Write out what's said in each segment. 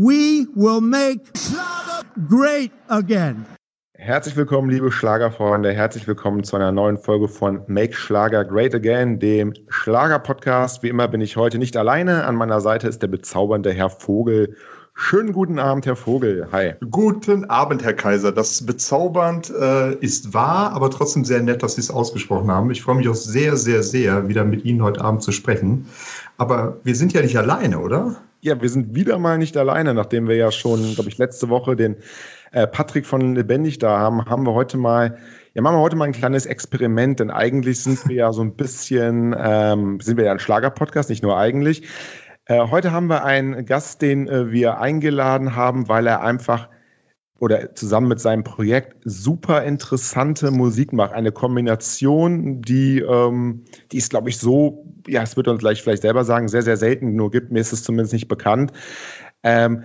We will make Schlager great again. Herzlich willkommen, liebe Schlagerfreunde. Herzlich willkommen zu einer neuen Folge von Make Schlager Great Again, dem Schlager-Podcast. Wie immer bin ich heute nicht alleine. An meiner Seite ist der bezaubernde Herr Vogel. Schönen guten Abend, Herr Vogel. Hi. Guten Abend, Herr Kaiser. Das bezaubernd äh, ist wahr, aber trotzdem sehr nett, dass Sie es ausgesprochen haben. Ich freue mich auch sehr, sehr, sehr, wieder mit Ihnen heute Abend zu sprechen. Aber wir sind ja nicht alleine, oder? Ja, wir sind wieder mal nicht alleine, nachdem wir ja schon, glaube ich, letzte Woche den äh, Patrick von Lebendig da haben, haben wir heute mal, ja, machen wir heute mal ein kleines Experiment, denn eigentlich sind wir ja so ein bisschen, ähm, sind wir ja ein Schlager-Podcast, nicht nur eigentlich. Äh, heute haben wir einen Gast, den äh, wir eingeladen haben, weil er einfach oder zusammen mit seinem Projekt super interessante Musik macht. Eine Kombination, die, ähm, die ist, glaube ich, so, ja, es wird uns gleich vielleicht selber sagen, sehr, sehr selten nur gibt. Mir ist es zumindest nicht bekannt. Ähm,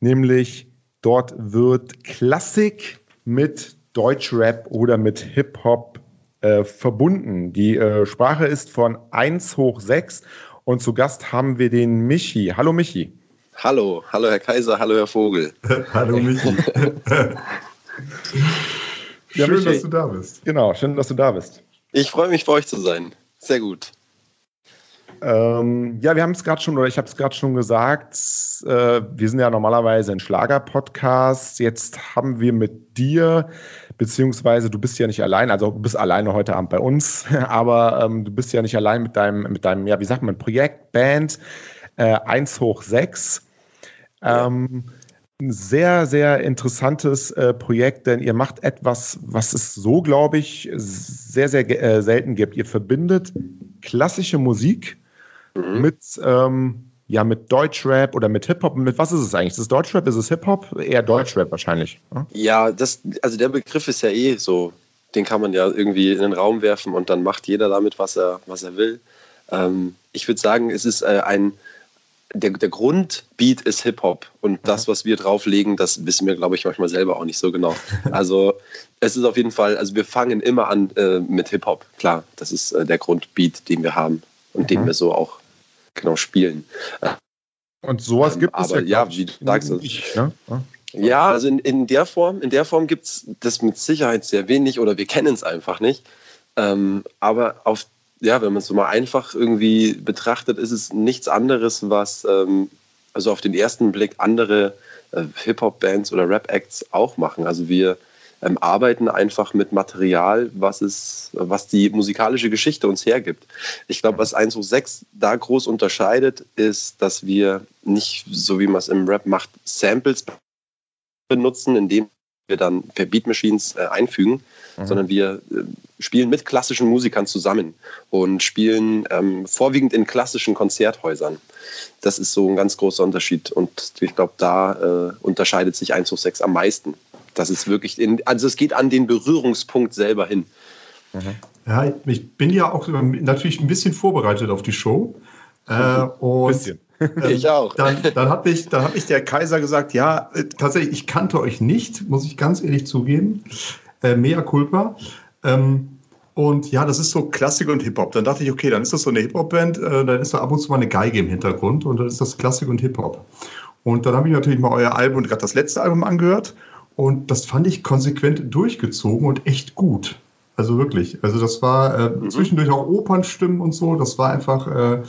nämlich dort wird Klassik mit Deutschrap oder mit Hip-Hop äh, verbunden. Die äh, Sprache ist von 1 hoch 6 und zu Gast haben wir den Michi. Hallo Michi. Hallo, hallo Herr Kaiser, hallo Herr Vogel. hallo Michi. schön, Michi. dass du da bist. Genau, schön, dass du da bist. Ich freue mich, bei euch zu sein. Sehr gut. Ähm, ja, wir haben es gerade schon, oder ich habe es gerade schon gesagt, äh, wir sind ja normalerweise ein Schlager-Podcast. Jetzt haben wir mit dir, beziehungsweise du bist ja nicht allein, also du bist alleine heute Abend bei uns, aber ähm, du bist ja nicht allein mit deinem, mit deinem, ja, wie sagt man, Projekt, Band äh, 1 hoch 6. Ähm, ein sehr, sehr interessantes äh, Projekt, denn ihr macht etwas, was es so, glaube ich, sehr, sehr äh, selten gibt. Ihr verbindet klassische Musik mhm. mit, ähm, ja, mit Deutschrap oder mit Hip-Hop. Mit was ist es eigentlich? Ist es Deutschrap? Ist es Hip-Hop? Eher Deutschrap wahrscheinlich. Ja? ja, das, also der Begriff ist ja eh so. Den kann man ja irgendwie in den Raum werfen und dann macht jeder damit, was er, was er will. Ähm, ich würde sagen, es ist äh, ein der, der Grundbeat ist Hip-Hop und das, was wir drauflegen, das wissen wir, glaube ich, manchmal selber auch nicht so genau. Also es ist auf jeden Fall, also wir fangen immer an äh, mit Hip-Hop, klar, das ist äh, der Grundbeat, den wir haben und mhm. den wir so auch genau spielen. Und sowas ähm, gibt es aber, ja, wie du sagst. Ich, ne? Ja, also in, in der Form, in der Form gibt es das mit Sicherheit sehr wenig oder wir kennen es einfach nicht. Ähm, aber auf ja, wenn man es so mal einfach irgendwie betrachtet, ist es nichts anderes, was ähm, also auf den ersten Blick andere äh, Hip-Hop-Bands oder Rap-Acts auch machen. Also wir ähm, arbeiten einfach mit Material, was, es, was die musikalische Geschichte uns hergibt. Ich glaube, was 106 da groß unterscheidet, ist, dass wir nicht, so wie man es im Rap macht, Samples benutzen, indem wir dann per Beat Machines äh, einfügen, mhm. sondern wir äh, spielen mit klassischen Musikern zusammen und spielen ähm, vorwiegend in klassischen Konzerthäusern. Das ist so ein ganz großer Unterschied und ich glaube, da äh, unterscheidet sich 1 6 am meisten. Das ist wirklich, in, also es geht an den Berührungspunkt selber hin. Mhm. Ja, ich bin ja auch natürlich ein bisschen vorbereitet auf die Show. Äh, und bisschen. Ich auch. Dann, dann hat mich, dann hat mich der Kaiser gesagt, ja, äh, tatsächlich, ich kannte euch nicht, muss ich ganz ehrlich zugeben. Äh, mea culpa. Ähm, und ja, das ist so Klassik und Hip-Hop. Dann dachte ich, okay, dann ist das so eine Hip-Hop-Band, äh, dann ist da ab und zu mal eine Geige im Hintergrund und dann ist das Klassik und Hip-Hop. Und dann habe ich natürlich mal euer Album und gerade das letzte Album angehört und das fand ich konsequent durchgezogen und echt gut. Also wirklich. Also das war äh, mhm. zwischendurch auch Opernstimmen und so. Das war einfach äh,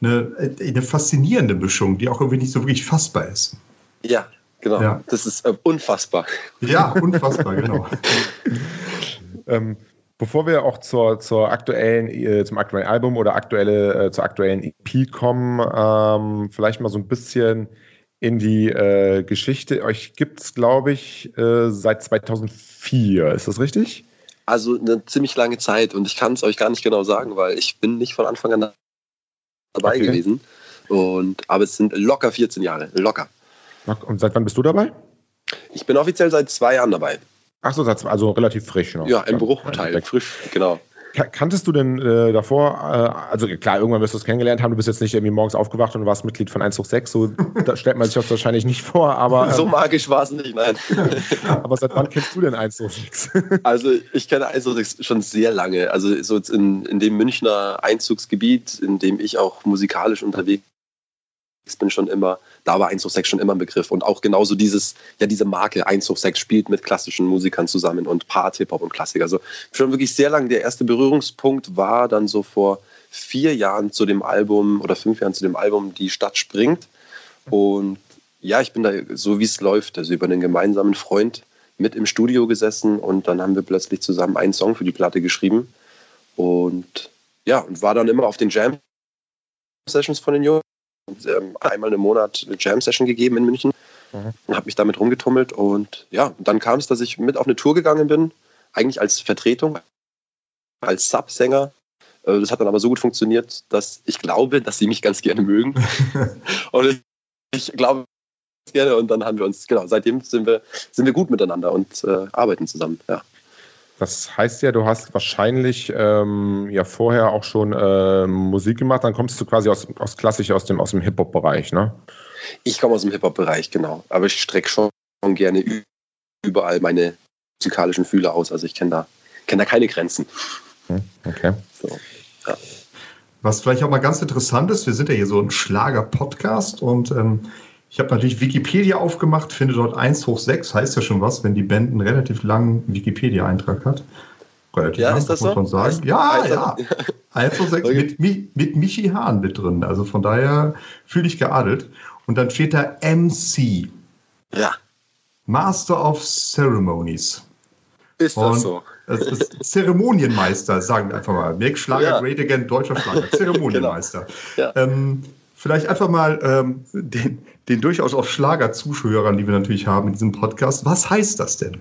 eine, eine faszinierende Mischung, die auch irgendwie nicht so wirklich fassbar ist. Ja, genau. Ja. Das ist äh, unfassbar. Ja, unfassbar, genau. ähm, bevor wir auch zur, zur aktuellen, äh, zum aktuellen Album oder aktuelle, äh, zur aktuellen EP kommen, ähm, vielleicht mal so ein bisschen in die äh, Geschichte. Euch gibt es, glaube ich, äh, seit 2004. Ist das richtig? Also eine ziemlich lange Zeit und ich kann es euch gar nicht genau sagen, weil ich bin nicht von Anfang an dabei okay. gewesen. Und, aber es sind locker 14 Jahre, locker. Und seit wann bist du dabei? Ich bin offiziell seit zwei Jahren dabei. Ach so, also relativ frisch noch. Ja, im Bruchteil, frisch, genau. Kanntest du denn äh, davor, äh, also klar, irgendwann wirst du es kennengelernt haben, du bist jetzt nicht irgendwie morgens aufgewacht und warst Mitglied von 1 hoch 6, so da stellt man sich das wahrscheinlich nicht vor, aber. Ähm, so magisch war es nicht, nein. aber seit wann kennst du denn 1 hoch 6? also ich kenne 1 hoch 6 schon sehr lange. Also so in, in dem Münchner Einzugsgebiet, in dem ich auch musikalisch unterwegs bin schon immer, da war 1 hoch 6 schon immer ein Begriff. Und auch genauso dieses, ja, diese Marke 1 hoch 6 spielt mit klassischen Musikern zusammen und Part, Hip-Hop und Klassiker. Also schon wirklich sehr lange. Der erste Berührungspunkt war dann so vor vier Jahren zu dem Album oder fünf Jahren zu dem Album Die Stadt springt. Und ja, ich bin da so wie es läuft, also über einen gemeinsamen Freund mit im Studio gesessen und dann haben wir plötzlich zusammen einen Song für die Platte geschrieben. Und ja, und war dann immer auf den Jam-Sessions von den Jungs. Ähm, einmal im Monat eine Jam-Session gegeben in München mhm. und habe mich damit rumgetummelt. Und ja, dann kam es, dass ich mit auf eine Tour gegangen bin, eigentlich als Vertretung, als Sub-Sänger. Äh, das hat dann aber so gut funktioniert, dass ich glaube, dass sie mich ganz gerne mögen. und ich, glaube gerne und dann haben wir uns, genau, seitdem sind wir, sind wir gut miteinander und äh, arbeiten zusammen, ja. Das heißt ja, du hast wahrscheinlich ähm, ja vorher auch schon äh, Musik gemacht, dann kommst du quasi aus, aus klassisch aus dem, aus dem Hip-Hop-Bereich, ne? Ich komme aus dem Hip-Hop-Bereich, genau. Aber ich strecke schon gerne überall meine musikalischen Fühler aus. Also ich kenne da, kenn da keine Grenzen. Hm, okay. So, ja. Was vielleicht auch mal ganz interessant ist, wir sind ja hier so ein Schlager-Podcast und ähm, ich habe natürlich Wikipedia aufgemacht, finde dort 1 hoch 6, heißt ja schon was, wenn die Band einen relativ langen Wikipedia-Eintrag hat. Relativ ja, lang, ist das muss man sagen. Heißt, ja, heißt ja. 1 hoch 6 okay. mit, mit Michi Hahn mit drin. Also von daher fühle ich geadelt. Und dann steht da MC. Ja. Master of Ceremonies. Ist das Und so? Das ist Zeremonienmeister, sagen wir einfach mal. Make Schlager ja. great again, deutscher Schlager. Zeremonienmeister. genau. ja. ähm, vielleicht einfach mal ähm, den, den durchaus auch Schlager-Zuschauern, die wir natürlich haben in diesem Podcast, was heißt das denn?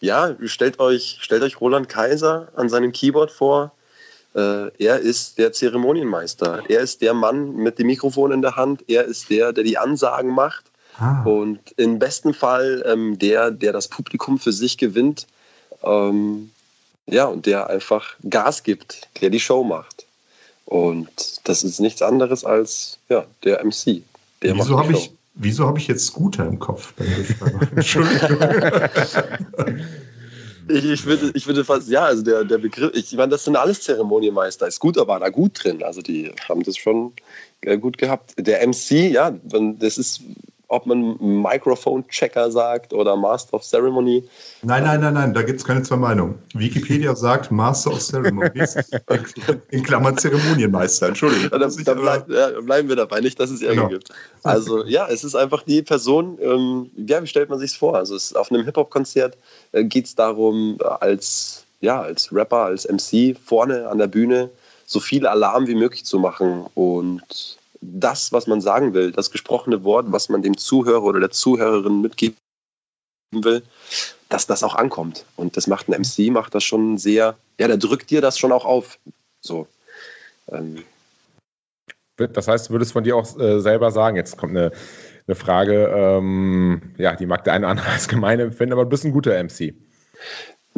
Ja, stellt euch, stellt euch Roland Kaiser an seinem Keyboard vor. Äh, er ist der Zeremonienmeister. Er ist der Mann mit dem Mikrofon in der Hand. Er ist der, der die Ansagen macht. Ah. Und im besten Fall ähm, der, der das Publikum für sich gewinnt. Ähm, ja, und der einfach Gas gibt, der die Show macht. Und das ist nichts anderes als ja, der MC. Der wieso habe ich, wieso hab ich jetzt Scooter im Kopf? Entschuldigung. ich, ich, würde, ich würde fast, ja, also der, der Begriff, ich meine, das sind alles Zeremonienmeister. Scooter war da gut drin. Also die haben das schon äh, gut gehabt. Der MC, ja, das ist ob man Microphone-Checker sagt oder Master of Ceremony. Nein, nein, nein, nein, da gibt es keine zwei Meinungen. Wikipedia sagt Master of Ceremonies, in Klammern Zeremonienmeister, Entschuldigung. Da, da, bleib, ja, bleiben wir dabei, nicht, dass es Ärger genau. gibt. Also ja, es ist einfach die Person, ähm, ja, wie stellt man sich vor? Also es, auf einem Hip-Hop-Konzert äh, geht es darum, äh, als, ja, als Rapper, als MC vorne an der Bühne so viel Alarm wie möglich zu machen und das, was man sagen will, das gesprochene Wort, was man dem Zuhörer oder der Zuhörerin mitgeben will, dass das auch ankommt. Und das macht ein MC, macht das schon sehr, ja, der drückt dir das schon auch auf. So. Ähm. Das heißt, du würdest von dir auch äh, selber sagen, jetzt kommt eine, eine Frage, ähm, ja, die mag der eine oder andere als gemein empfinden, aber du bist ein guter MC.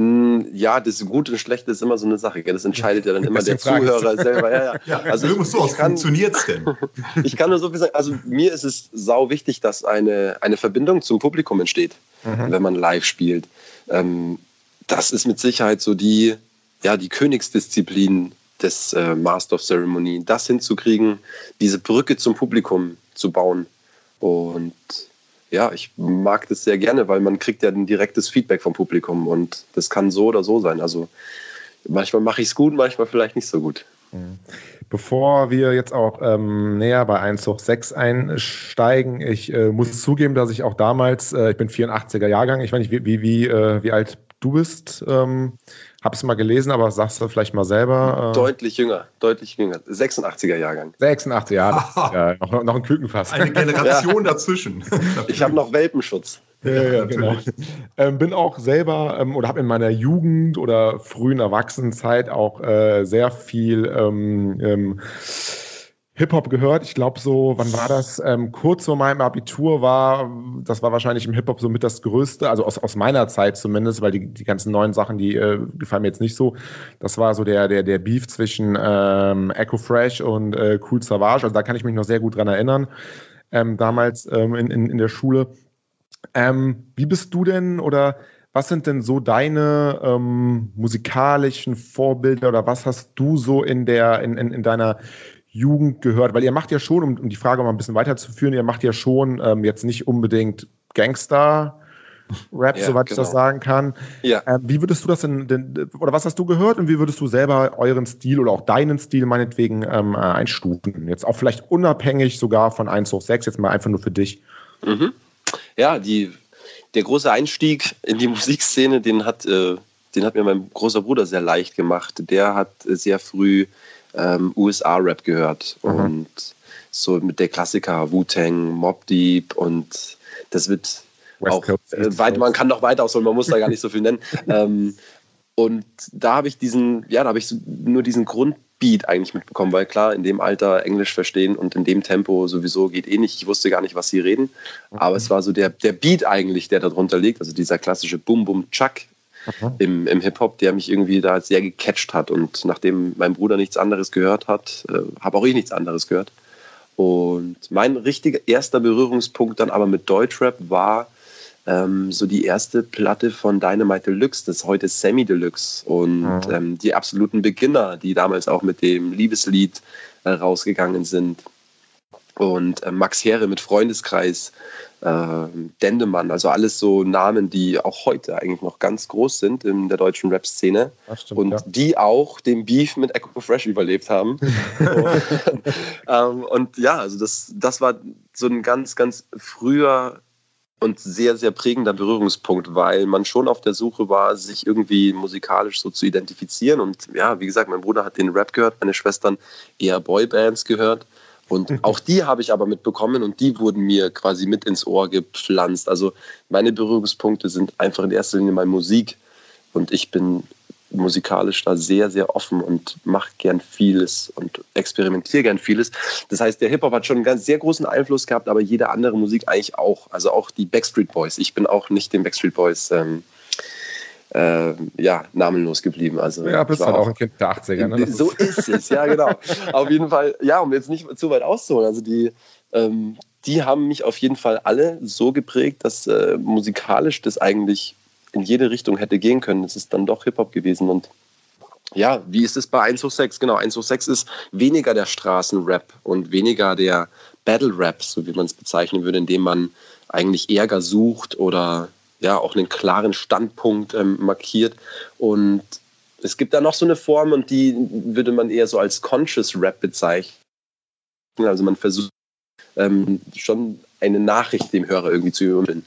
Hm, ja, das Gute und Schlechte ist immer so eine Sache. Das entscheidet ja dann immer der Zuhörer selber. Ja, ja. ja also ich, so aus, funktioniert es denn? ich kann nur so viel sagen. Also mir ist es sau wichtig, dass eine, eine Verbindung zum Publikum entsteht, mhm. wenn man live spielt. Ähm, das ist mit Sicherheit so die, ja, die Königsdisziplin des äh, Master of Ceremony, das hinzukriegen, diese Brücke zum Publikum zu bauen. Und ja, ich mag das sehr gerne, weil man kriegt ja ein direktes Feedback vom Publikum und das kann so oder so sein. Also manchmal mache ich es gut, manchmal vielleicht nicht so gut. Mhm. Bevor wir jetzt auch ähm, näher bei 1 hoch 6 einsteigen, ich äh, muss zugeben, dass ich auch damals, äh, ich bin 84er Jahrgang, ich weiß nicht, wie, wie, wie, äh, wie alt du bist. Ähm, habe es mal gelesen, aber sagst du vielleicht mal selber. Äh deutlich jünger, deutlich jünger. 86er Jahrgang. 86, ja. ja noch, noch ein Kükenfass. Eine Generation ja. dazwischen. ich habe noch Welpenschutz. Ja, ja, genau. Ähm, bin auch selber ähm, oder habe in meiner Jugend oder frühen Erwachsenenzeit auch äh, sehr viel ähm, ähm Hip-Hop gehört. Ich glaube so, wann war das? Ähm, kurz vor meinem Abitur war, das war wahrscheinlich im Hip-Hop so mit das Größte, also aus, aus meiner Zeit zumindest, weil die, die ganzen neuen Sachen, die äh, gefallen mir jetzt nicht so. Das war so der, der, der Beef zwischen ähm, Echo Fresh und äh, Cool Savage. Also da kann ich mich noch sehr gut dran erinnern, ähm, damals ähm, in, in, in der Schule. Ähm, wie bist du denn oder was sind denn so deine ähm, musikalischen Vorbilder oder was hast du so in der in, in, in deiner Jugend gehört? Weil ihr macht ja schon, um, um die Frage mal ein bisschen weiterzuführen, ihr macht ja schon ähm, jetzt nicht unbedingt Gangster. Rap, ja, soweit genau. ich das genau. sagen kann. Ja. Ähm, wie würdest du das denn, denn, oder was hast du gehört und wie würdest du selber euren Stil oder auch deinen Stil meinetwegen ähm, äh, einstufen? Jetzt auch vielleicht unabhängig sogar von 1 hoch 6, jetzt mal einfach nur für dich. Mhm. Ja, die, der große Einstieg in die Musikszene, den hat, äh, den hat mir mein großer Bruder sehr leicht gemacht. Der hat sehr früh ähm, USA-Rap gehört mhm. und so mit der Klassiker Wu-Tang, Mob Deep und das wird West auch äh, weit, man kann noch weiter ausholen, man muss da gar nicht so viel nennen. ähm, und da habe ich diesen, ja, da habe ich so nur diesen Grundbeat eigentlich mitbekommen, weil klar, in dem Alter Englisch verstehen und in dem Tempo sowieso geht eh nicht. Ich wusste gar nicht, was sie reden. Aber es war so der, der Beat eigentlich, der darunter liegt, also dieser klassische Bum Bum Chuck mhm. im, im Hip-Hop, der mich irgendwie da sehr gecatcht hat. Und nachdem mein Bruder nichts anderes gehört hat, äh, habe auch ich nichts anderes gehört. Und mein richtiger erster Berührungspunkt dann aber mit Deutschrap war ähm, so die erste Platte von Dynamite Deluxe, das ist heute Semi Deluxe und mhm. ähm, die absoluten Beginner, die damals auch mit dem Liebeslied äh, rausgegangen sind. Und äh, Max Heere mit Freundeskreis, Dendemann, also alles so Namen, die auch heute eigentlich noch ganz groß sind in der deutschen Rap-Szene und ja. die auch den Beef mit Echo Fresh überlebt haben. und, ähm, und ja, also das, das war so ein ganz, ganz früher und sehr, sehr prägender Berührungspunkt, weil man schon auf der Suche war, sich irgendwie musikalisch so zu identifizieren. Und ja, wie gesagt, mein Bruder hat den Rap gehört, meine Schwestern eher Boybands gehört. Und auch die habe ich aber mitbekommen und die wurden mir quasi mit ins Ohr gepflanzt. Also meine Berührungspunkte sind einfach in erster Linie mal Musik. Und ich bin musikalisch da sehr, sehr offen und mache gern vieles und experimentiere gern vieles. Das heißt, der Hip-Hop hat schon einen ganz sehr großen Einfluss gehabt, aber jede andere Musik eigentlich auch. Also auch die Backstreet Boys. Ich bin auch nicht den Backstreet Boys ähm, äh, ja, namenlos geblieben. Also, ja, bist halt auch ein Kind der 80er. Ne? So ist es, ja, genau. auf jeden Fall, ja, um jetzt nicht zu weit auszuholen. Also die, ähm, die haben mich auf jeden Fall alle so geprägt, dass äh, musikalisch das eigentlich in jede Richtung hätte gehen können. Es ist dann doch Hip-Hop gewesen und ja, wie ist es bei 1 hoch 6? Genau, 1 hoch 6 ist weniger der Straßenrap und weniger der Battle-Rap, so wie man es bezeichnen würde, indem man eigentlich Ärger sucht oder ja auch einen klaren Standpunkt ähm, markiert. Und es gibt da noch so eine Form und die würde man eher so als Conscious Rap bezeichnen. Also man versucht ähm, schon eine Nachricht dem Hörer irgendwie zu übermitteln.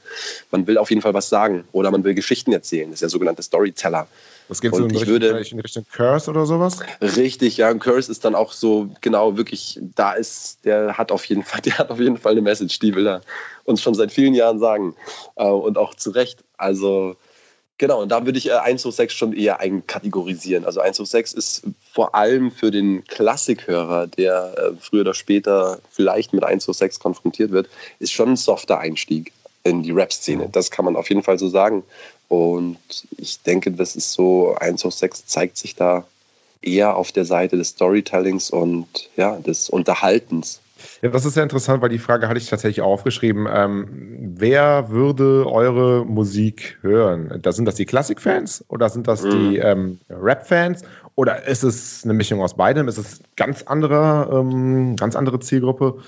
Man will auf jeden Fall was sagen oder man will Geschichten erzählen. Das ist ja sogenannte Storyteller. Das geht so in, Richtung, würde, in Richtung Curse oder sowas? Richtig, ja. Und Curse ist dann auch so genau wirklich, da ist, der hat auf jeden Fall, der hat auf jeden Fall eine Message, die will er uns schon seit vielen Jahren sagen. Äh, und auch zu Recht. Also Genau, und da würde ich 1 hoch 6 schon eher einkategorisieren. Also 1 hoch 6 ist vor allem für den Klassikhörer, der äh, früher oder später vielleicht mit 1 hoch 6 konfrontiert wird, ist schon ein softer Einstieg in die Rap-Szene. Das kann man auf jeden Fall so sagen. Und ich denke, das ist so, 1 hoch 6 zeigt sich da eher auf der Seite des Storytellings und ja, des Unterhaltens. Ja, das ist sehr interessant, weil die Frage hatte ich tatsächlich auch aufgeschrieben. Ähm, wer würde eure Musik hören? Da sind das die Klassikfans oder sind das mhm. die ähm, Rap-Fans? Oder ist es eine Mischung aus beidem? Ist es ganz andere, ähm, ganz andere Zielgruppe?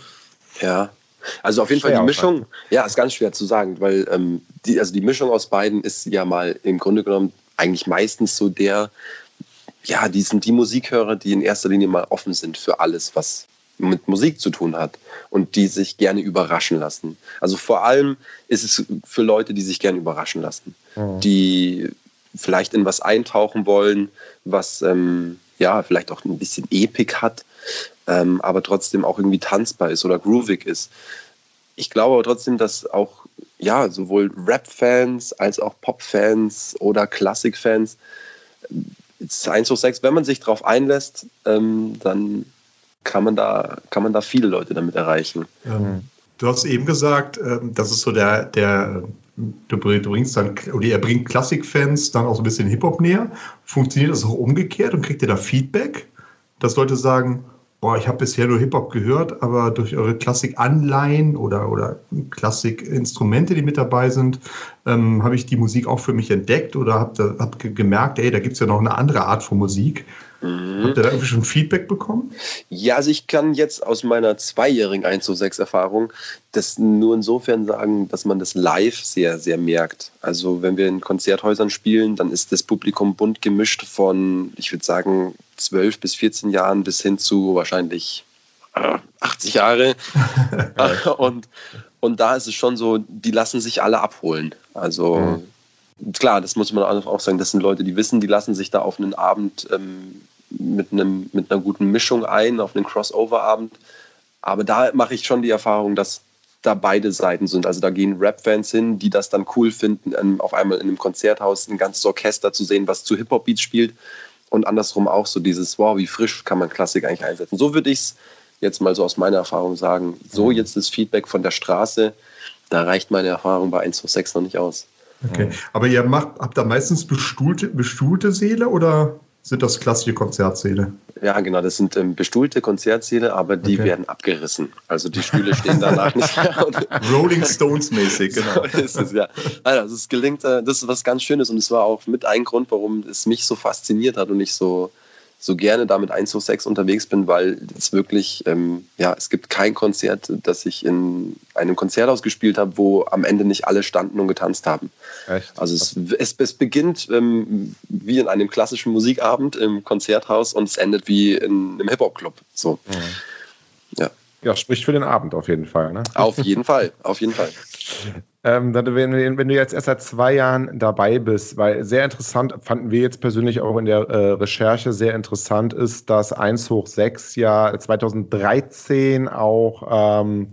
Ja, also auf jeden schwer Fall die Mischung, ja, ist ganz schwer zu sagen, weil ähm, die, also die Mischung aus beiden ist ja mal im Grunde genommen eigentlich meistens so der, ja, die sind die Musikhörer, die in erster Linie mal offen sind für alles, was mit Musik zu tun hat und die sich gerne überraschen lassen. Also vor allem ist es für Leute, die sich gerne überraschen lassen, mhm. die vielleicht in was eintauchen wollen, was ähm, ja vielleicht auch ein bisschen Epik hat, ähm, aber trotzdem auch irgendwie tanzbar ist oder groovig ist. Ich glaube aber trotzdem, dass auch ja sowohl Rap-Fans als auch Pop-Fans oder Klassik-Fans 1 hoch 6, wenn man sich darauf einlässt, ähm, dann kann man da, kann man da viele Leute damit erreichen. Ähm, du hast eben gesagt, ähm, das ist so der, der du bringst dann, oder er bringt Klassikfans dann auch so ein bisschen Hip-Hop näher. Funktioniert das auch umgekehrt und kriegt ihr da Feedback, dass Leute sagen, boah, ich habe bisher nur Hip-Hop gehört, aber durch eure Klassik-Anleihen oder, oder Klassik-Instrumente, die mit dabei sind, ähm, habe ich die Musik auch für mich entdeckt oder habe hab gemerkt, ey, da gibt es ja noch eine andere Art von Musik Mhm. Habt ihr da irgendwie schon Feedback bekommen? Ja, also ich kann jetzt aus meiner zweijährigen 1 zu 6 Erfahrung das nur insofern sagen, dass man das live sehr, sehr merkt. Also wenn wir in Konzerthäusern spielen, dann ist das Publikum bunt gemischt von, ich würde sagen, 12 bis 14 Jahren bis hin zu wahrscheinlich 80 äh, Jahre. und, und da ist es schon so, die lassen sich alle abholen. Also mhm. Klar, das muss man auch sagen, das sind Leute, die wissen, die lassen sich da auf einen Abend ähm, mit, einem, mit einer guten Mischung ein, auf einen Crossover-Abend. Aber da mache ich schon die Erfahrung, dass da beide Seiten sind. Also da gehen Rap-Fans hin, die das dann cool finden, ähm, auf einmal in einem Konzerthaus ein ganzes Orchester zu sehen, was zu Hip-Hop-Beats spielt. Und andersrum auch so dieses, wow, wie frisch kann man Klassik eigentlich einsetzen. So würde ich es jetzt mal so aus meiner Erfahrung sagen. So mhm. jetzt das Feedback von der Straße, da reicht meine Erfahrung bei 1 zu 6 noch nicht aus. Okay, aber ihr macht, habt da meistens bestuhlte, bestuhlte Seele oder sind das klassische Konzertsäle. Ja, genau, das sind ähm, bestuhlte Konzertsäle, aber die okay. werden abgerissen. Also die Stühle stehen danach nicht mehr. Rolling Stones mäßig, genau. So ist es, ja. Also es gelingt, äh, das ist was ganz Schönes und es war auch mit ein Grund, warum es mich so fasziniert hat und ich so so gerne damit 1 zu 6 unterwegs bin, weil es wirklich, ähm, ja, es gibt kein Konzert, das ich in einem Konzerthaus gespielt habe, wo am Ende nicht alle standen und getanzt haben. Echt? Also es, es, es beginnt ähm, wie in einem klassischen Musikabend im Konzerthaus und es endet wie in einem Hip-Hop-Club. So. Mhm. Ja. Ja, spricht für den Abend auf jeden Fall. Ne? Auf jeden Fall, auf jeden Fall. Ähm, wenn, wenn, du jetzt erst seit zwei Jahren dabei bist, weil sehr interessant, fanden wir jetzt persönlich auch in der äh, Recherche sehr interessant ist, dass 1 hoch 6 ja 2013 auch ähm,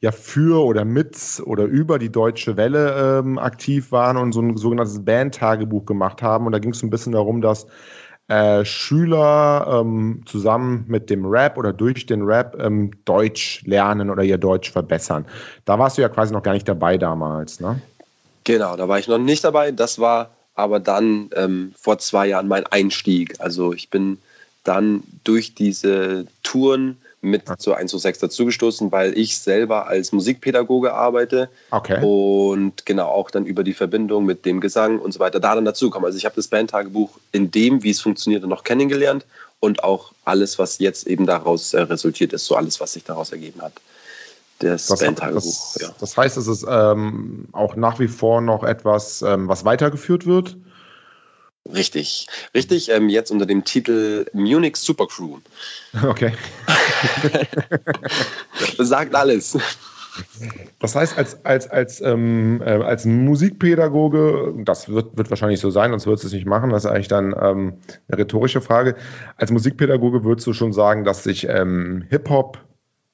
ja für oder mit oder über die Deutsche Welle ähm, aktiv waren und so ein sogenanntes Band-Tagebuch gemacht haben. Und da ging es ein bisschen darum, dass äh, Schüler ähm, zusammen mit dem Rap oder durch den Rap ähm, Deutsch lernen oder ihr Deutsch verbessern. Da warst du ja quasi noch gar nicht dabei damals, ne? Genau, da war ich noch nicht dabei. Das war aber dann ähm, vor zwei Jahren mein Einstieg. Also ich bin dann durch diese Touren mit zu 1 zu 6 dazugestoßen, weil ich selber als Musikpädagoge arbeite okay. und genau auch dann über die Verbindung mit dem Gesang und so weiter da dann dazukommen. Also ich habe das Bandtagebuch in dem, wie es funktioniert, noch kennengelernt und auch alles, was jetzt eben daraus äh, resultiert ist, so alles, was sich daraus ergeben hat. Das, das Bandtagebuch. Das, ja. das heißt, es ist ähm, auch nach wie vor noch etwas, ähm, was weitergeführt wird. Richtig, richtig. Ähm, jetzt unter dem Titel Munich Supercrew. Okay. das sagt alles. Das heißt, als, als, als, ähm, äh, als Musikpädagoge, das wird, wird wahrscheinlich so sein, sonst würdest du es nicht machen, das ist eigentlich dann ähm, eine rhetorische Frage. Als Musikpädagoge würdest du schon sagen, dass sich ähm, Hip-Hop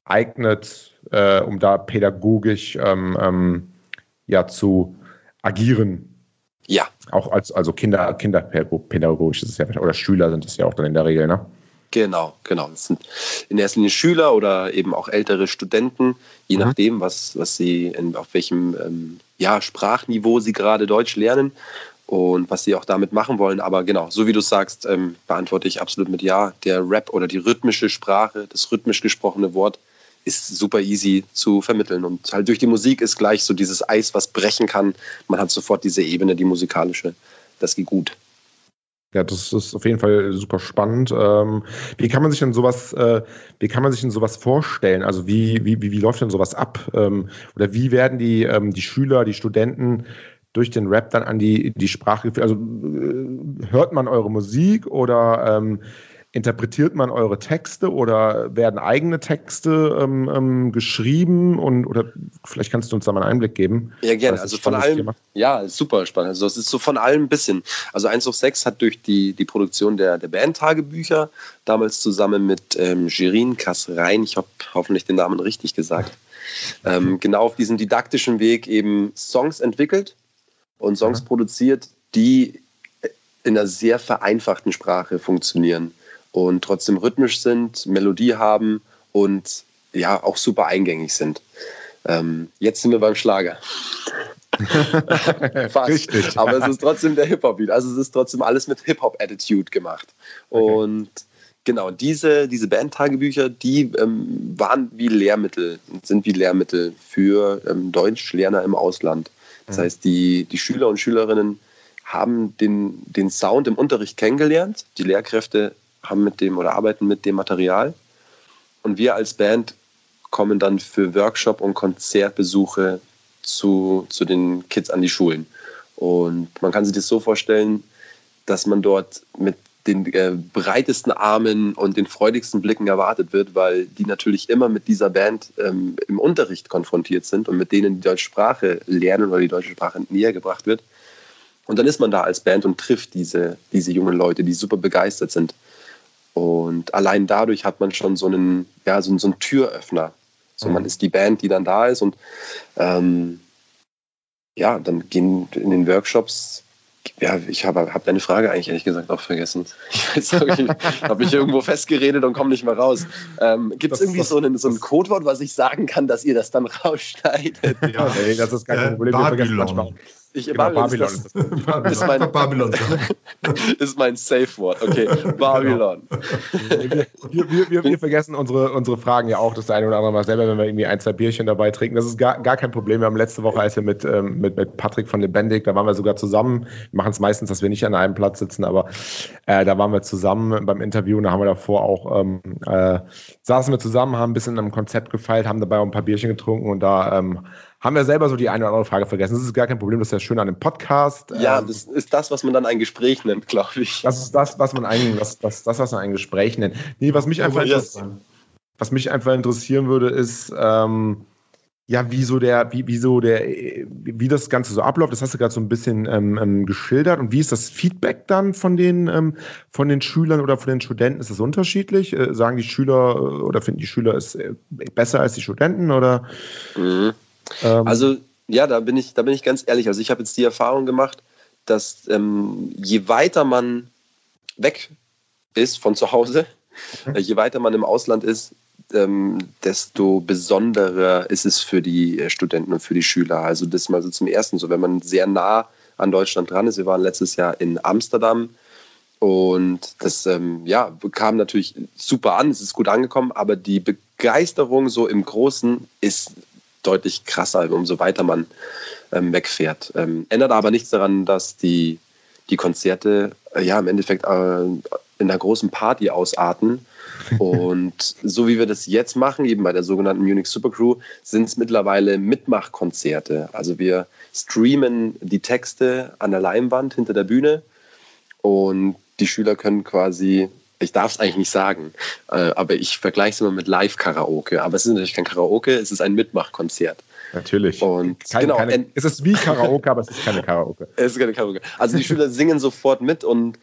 eignet, äh, um da pädagogisch ähm, ähm, ja, zu agieren ja. Auch als also Kinder, Kinderpädagogisch ist es ja, oder Schüler sind es ja auch dann in der Regel, ne? Genau, genau. Das sind in erster Linie Schüler oder eben auch ältere Studenten, je mhm. nachdem, was, was sie, in, auf welchem ähm, ja, Sprachniveau sie gerade Deutsch lernen und was sie auch damit machen wollen. Aber genau, so wie du sagst, ähm, beantworte ich absolut mit Ja. Der Rap oder die rhythmische Sprache, das rhythmisch gesprochene Wort ist super easy zu vermitteln. Und halt durch die Musik ist gleich so dieses Eis, was brechen kann. Man hat sofort diese Ebene, die musikalische. Das geht gut. Ja, das ist auf jeden Fall super spannend. Ähm, wie kann man sich denn sowas, äh, wie kann man sich denn sowas vorstellen? Also wie, wie, wie, läuft denn sowas ab? Ähm, oder wie werden die, ähm, die Schüler, die Studenten durch den Rap dann an die, die Sprache geführt? Also äh, hört man eure Musik oder ähm, interpretiert man eure Texte oder werden eigene Texte ähm, ähm, geschrieben und oder vielleicht kannst du uns da mal einen Einblick geben. Ja, gerne. Also von allem, Thema. ja, super spannend. Also es ist so von allem ein bisschen. Also 1 auf 6 hat durch die, die Produktion der, der Band-Tagebücher damals zusammen mit ähm, Shirin Kasrein, ich habe hoffentlich den Namen richtig gesagt, ähm, genau auf diesem didaktischen Weg eben Songs entwickelt und Songs ja. produziert, die in einer sehr vereinfachten Sprache funktionieren und trotzdem rhythmisch sind, Melodie haben und ja auch super eingängig sind. Ähm, jetzt sind wir beim Schlager. Fast. Richtig. Aber es ist trotzdem der Hip-Hop-Beat. Also es ist trotzdem alles mit Hip-Hop-Attitude gemacht. Und okay. genau, diese, diese Band-Tagebücher, die ähm, waren wie Lehrmittel, sind wie Lehrmittel für ähm, Deutschlerner im Ausland. Das mhm. heißt, die, die Schüler und Schülerinnen haben den, den Sound im Unterricht kennengelernt. Die Lehrkräfte haben mit dem oder arbeiten mit dem Material. Und wir als Band kommen dann für Workshop und Konzertbesuche zu, zu den Kids an die Schulen. Und man kann sich das so vorstellen, dass man dort mit den äh, breitesten Armen und den freudigsten Blicken erwartet wird, weil die natürlich immer mit dieser Band ähm, im Unterricht konfrontiert sind und mit denen die deutsche Sprache lernen oder die deutsche Sprache näher gebracht wird. Und dann ist man da als Band und trifft diese, diese jungen Leute, die super begeistert sind. Und allein dadurch hat man schon so einen, ja, so, so einen Türöffner. So, mhm. man ist die Band, die dann da ist und ähm, ja, dann gehen in den Workshops ja, ich habe hab deine Frage eigentlich ehrlich gesagt auch vergessen. Ich habe mich irgendwo festgeredet und komme nicht mehr raus. Ähm, Gibt es irgendwie so, einen, so ein Codewort, was ich sagen kann, dass ihr das dann rausschneidet? Ja, nee, das ist gar kein äh, Problem. Babylon. Ich, genau, Babylon, ist, das, Babylon. ist mein, Babylon. ist mein Safe-Wort. Okay, Babylon. Wir, wir, wir, wir, vergessen unsere, unsere Fragen ja auch das eine oder andere Mal selber, wenn wir irgendwie ein, zwei Bierchen dabei trinken. Das ist gar, gar kein Problem. Wir haben letzte Woche, als wir mit, ähm, mit, mit Patrick von Lebendig, da waren wir sogar zusammen. Wir machen es meistens, dass wir nicht an einem Platz sitzen, aber äh, da waren wir zusammen beim Interview und da haben wir davor auch, ähm, äh, saßen wir zusammen, haben ein bisschen am Konzept gefeilt, haben dabei auch ein paar Bierchen getrunken und da ähm, haben wir selber so die eine oder andere Frage vergessen. Das ist gar kein Problem, das ist ja schön an dem Podcast. Ja, ähm, das ist das, was man dann ein Gespräch nennt, glaube ich. Das ist das, was man ein, das, das, das, was man ein Gespräch nennt. Nee, was mich einfach, yes. was mich einfach interessieren würde, ist, ähm, ja, wie so der, wie, wie so der, wie das Ganze so abläuft, das hast du gerade so ein bisschen ähm, ähm, geschildert. Und wie ist das Feedback dann von den, ähm, von den Schülern oder von den Studenten? Ist das unterschiedlich? Äh, sagen die Schüler äh, oder finden die Schüler es äh, besser als die Studenten oder? Mhm. Ähm, also ja, da bin ich, da bin ich ganz ehrlich. Also ich habe jetzt die Erfahrung gemacht, dass ähm, je weiter man weg ist von zu Hause, mhm. je weiter man im Ausland ist, ähm, desto besonderer ist es für die Studenten und für die Schüler. Also das mal so zum Ersten so, wenn man sehr nah an Deutschland dran ist. Wir waren letztes Jahr in Amsterdam und das ähm, ja, kam natürlich super an, es ist gut angekommen, aber die Begeisterung so im Großen ist deutlich krasser, umso weiter man ähm, wegfährt. Ähm, ändert aber nichts daran, dass die, die Konzerte äh, ja im Endeffekt äh, in einer großen Party ausarten. Und so wie wir das jetzt machen, eben bei der sogenannten Munich Supercrew, sind es mittlerweile Mitmachkonzerte. Also wir streamen die Texte an der Leinwand hinter der Bühne und die Schüler können quasi ich darf es eigentlich nicht sagen, äh, aber ich vergleiche es immer mit Live-Karaoke. Aber es ist natürlich kein Karaoke, es ist ein Mitmachkonzert. Natürlich. Und keine, genau, keine, es ist wie Karaoke, aber es ist keine Karaoke. Es ist keine Karaoke. Also die Schüler singen sofort mit und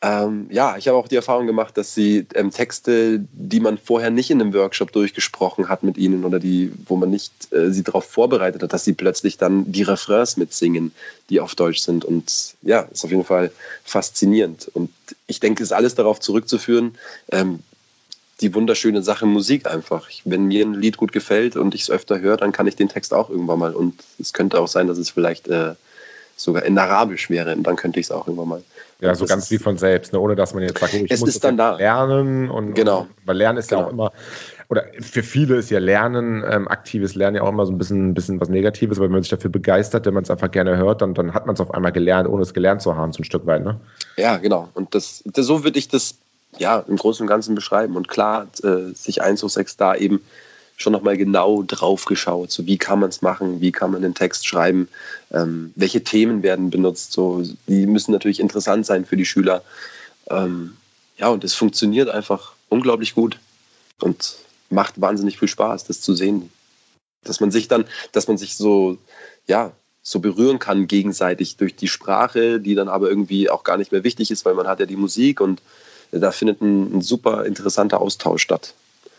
ähm, ja, ich habe auch die Erfahrung gemacht, dass sie ähm, Texte, die man vorher nicht in einem Workshop durchgesprochen hat mit ihnen oder die, wo man nicht äh, sie darauf vorbereitet hat, dass sie plötzlich dann die Refrains mitsingen, die auf Deutsch sind. Und ja, ist auf jeden Fall faszinierend. Und ich denke, ist alles darauf zurückzuführen, ähm, die wunderschöne Sache Musik einfach. Wenn mir ein Lied gut gefällt und ich es öfter höre, dann kann ich den Text auch irgendwann mal. Und es könnte auch sein, dass es vielleicht äh, sogar in Arabisch wäre und dann könnte ich es auch irgendwann mal. Ja, so ganz wie von selbst, ne? ohne dass man jetzt sagt, oh, ich es muss ist dann da. lernen. Und, genau. Und, weil Lernen ist genau. ja auch immer, oder für viele ist ja Lernen, ähm, aktives Lernen ja auch immer so ein bisschen, bisschen was Negatives, weil wenn man sich dafür begeistert, wenn man es einfach gerne hört, dann, dann hat man es auf einmal gelernt, ohne es gelernt zu haben, so ein Stück weit. Ne? Ja, genau. Und das, das so würde ich das ja im Großen und Ganzen beschreiben. Und klar, äh, sich 1 zu 6 da eben schon nochmal genau drauf geschaut. So, wie kann man es machen? Wie kann man den Text schreiben? Ähm, welche Themen werden benutzt? So, die müssen natürlich interessant sein für die Schüler. Ähm, ja, und es funktioniert einfach unglaublich gut und macht wahnsinnig viel Spaß, das zu sehen. Dass man sich dann, dass man sich so, ja, so berühren kann gegenseitig durch die Sprache, die dann aber irgendwie auch gar nicht mehr wichtig ist, weil man hat ja die Musik und da findet ein, ein super interessanter Austausch statt.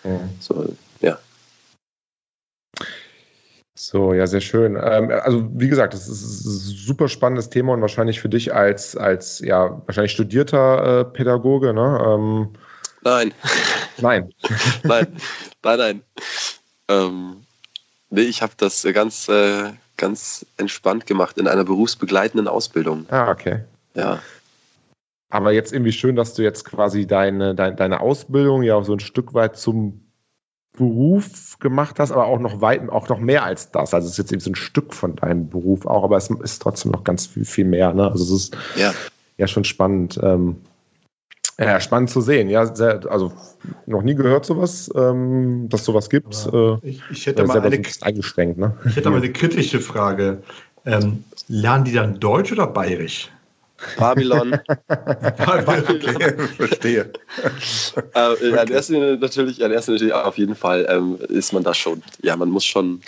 Mhm. So, ja. So, ja, sehr schön. Ähm, also, wie gesagt, das ist ein super spannendes Thema und wahrscheinlich für dich als, als ja, wahrscheinlich studierter äh, Pädagoge, ne? Ähm, nein. Nein. nein, nein, nein. Ähm, nee, ich habe das ganz, äh, ganz entspannt gemacht in einer berufsbegleitenden Ausbildung. Ah, okay. Ja. Aber jetzt irgendwie schön, dass du jetzt quasi deine, deine, deine Ausbildung ja auch so ein Stück weit zum Beruf gemacht hast, aber auch noch weit, auch noch mehr als das. Also es ist jetzt eben so ein Stück von deinem Beruf auch, aber es ist trotzdem noch ganz viel, viel mehr. Ne? Also es ist ja, ja schon spannend. Ähm, Ja, spannend zu sehen. Ja, sehr, also noch nie gehört sowas, ähm, dass sowas gibt. Äh, ich, ich, hätte mal eine, eingeschränkt, ne? ich hätte mal eine kritische Frage. Ähm, lernen die dann Deutsch oder Bayerisch? Babylon. okay, verstehe. äh, okay. An erster Linie natürlich, an erster Linie auf jeden Fall ähm, ist man da schon. Ja, man muss schon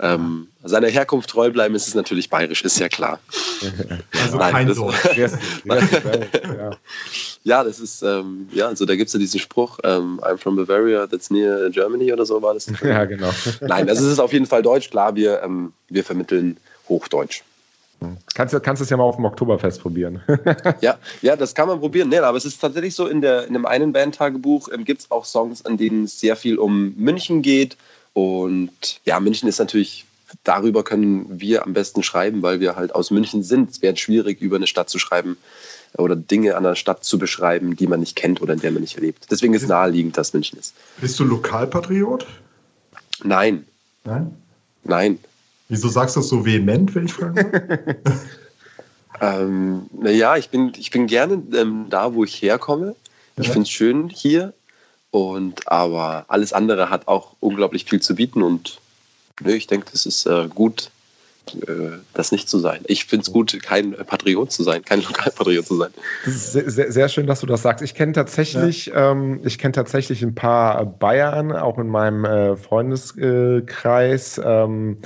ähm, seiner Herkunft treu bleiben. Ist es natürlich bayerisch, ist ja klar. Also Nein, kein Sohn. ja, das ist ähm, ja, also da gibt es ja diesen Spruch: ähm, I'm from Bavaria, that's near Germany oder so war das. Ja, genau. Nein, also es ist auf jeden Fall Deutsch. Klar, wir, ähm, wir vermitteln Hochdeutsch. Kannst du kannst es ja mal auf dem Oktoberfest probieren. ja, ja, das kann man probieren. Nee, aber es ist tatsächlich so, in, der, in dem einen Bandtagebuch ähm, gibt es auch Songs, an denen es sehr viel um München geht. Und ja, München ist natürlich, darüber können wir am besten schreiben, weil wir halt aus München sind. Es wäre schwierig, über eine Stadt zu schreiben oder Dinge an einer Stadt zu beschreiben, die man nicht kennt oder in der man nicht lebt. Deswegen ist naheliegend, dass München ist. Bist du Lokalpatriot? Nein. Nein? Nein. Wieso sagst du das so vehement, wenn ich frage? ähm, naja, ich bin, ich bin gerne ähm, da, wo ich herkomme. Ja. Ich finde es schön hier. Und aber alles andere hat auch unglaublich viel zu bieten. Und nö, ich denke, es ist äh, gut, äh, das nicht zu sein. Ich finde es gut, kein Patriot zu sein, kein Lokalpatriot zu sein. Sehr, sehr, sehr, schön, dass du das sagst. Ich kenne tatsächlich, ja. ähm, ich kenne tatsächlich ein paar Bayern, auch in meinem äh, Freundeskreis. Ähm,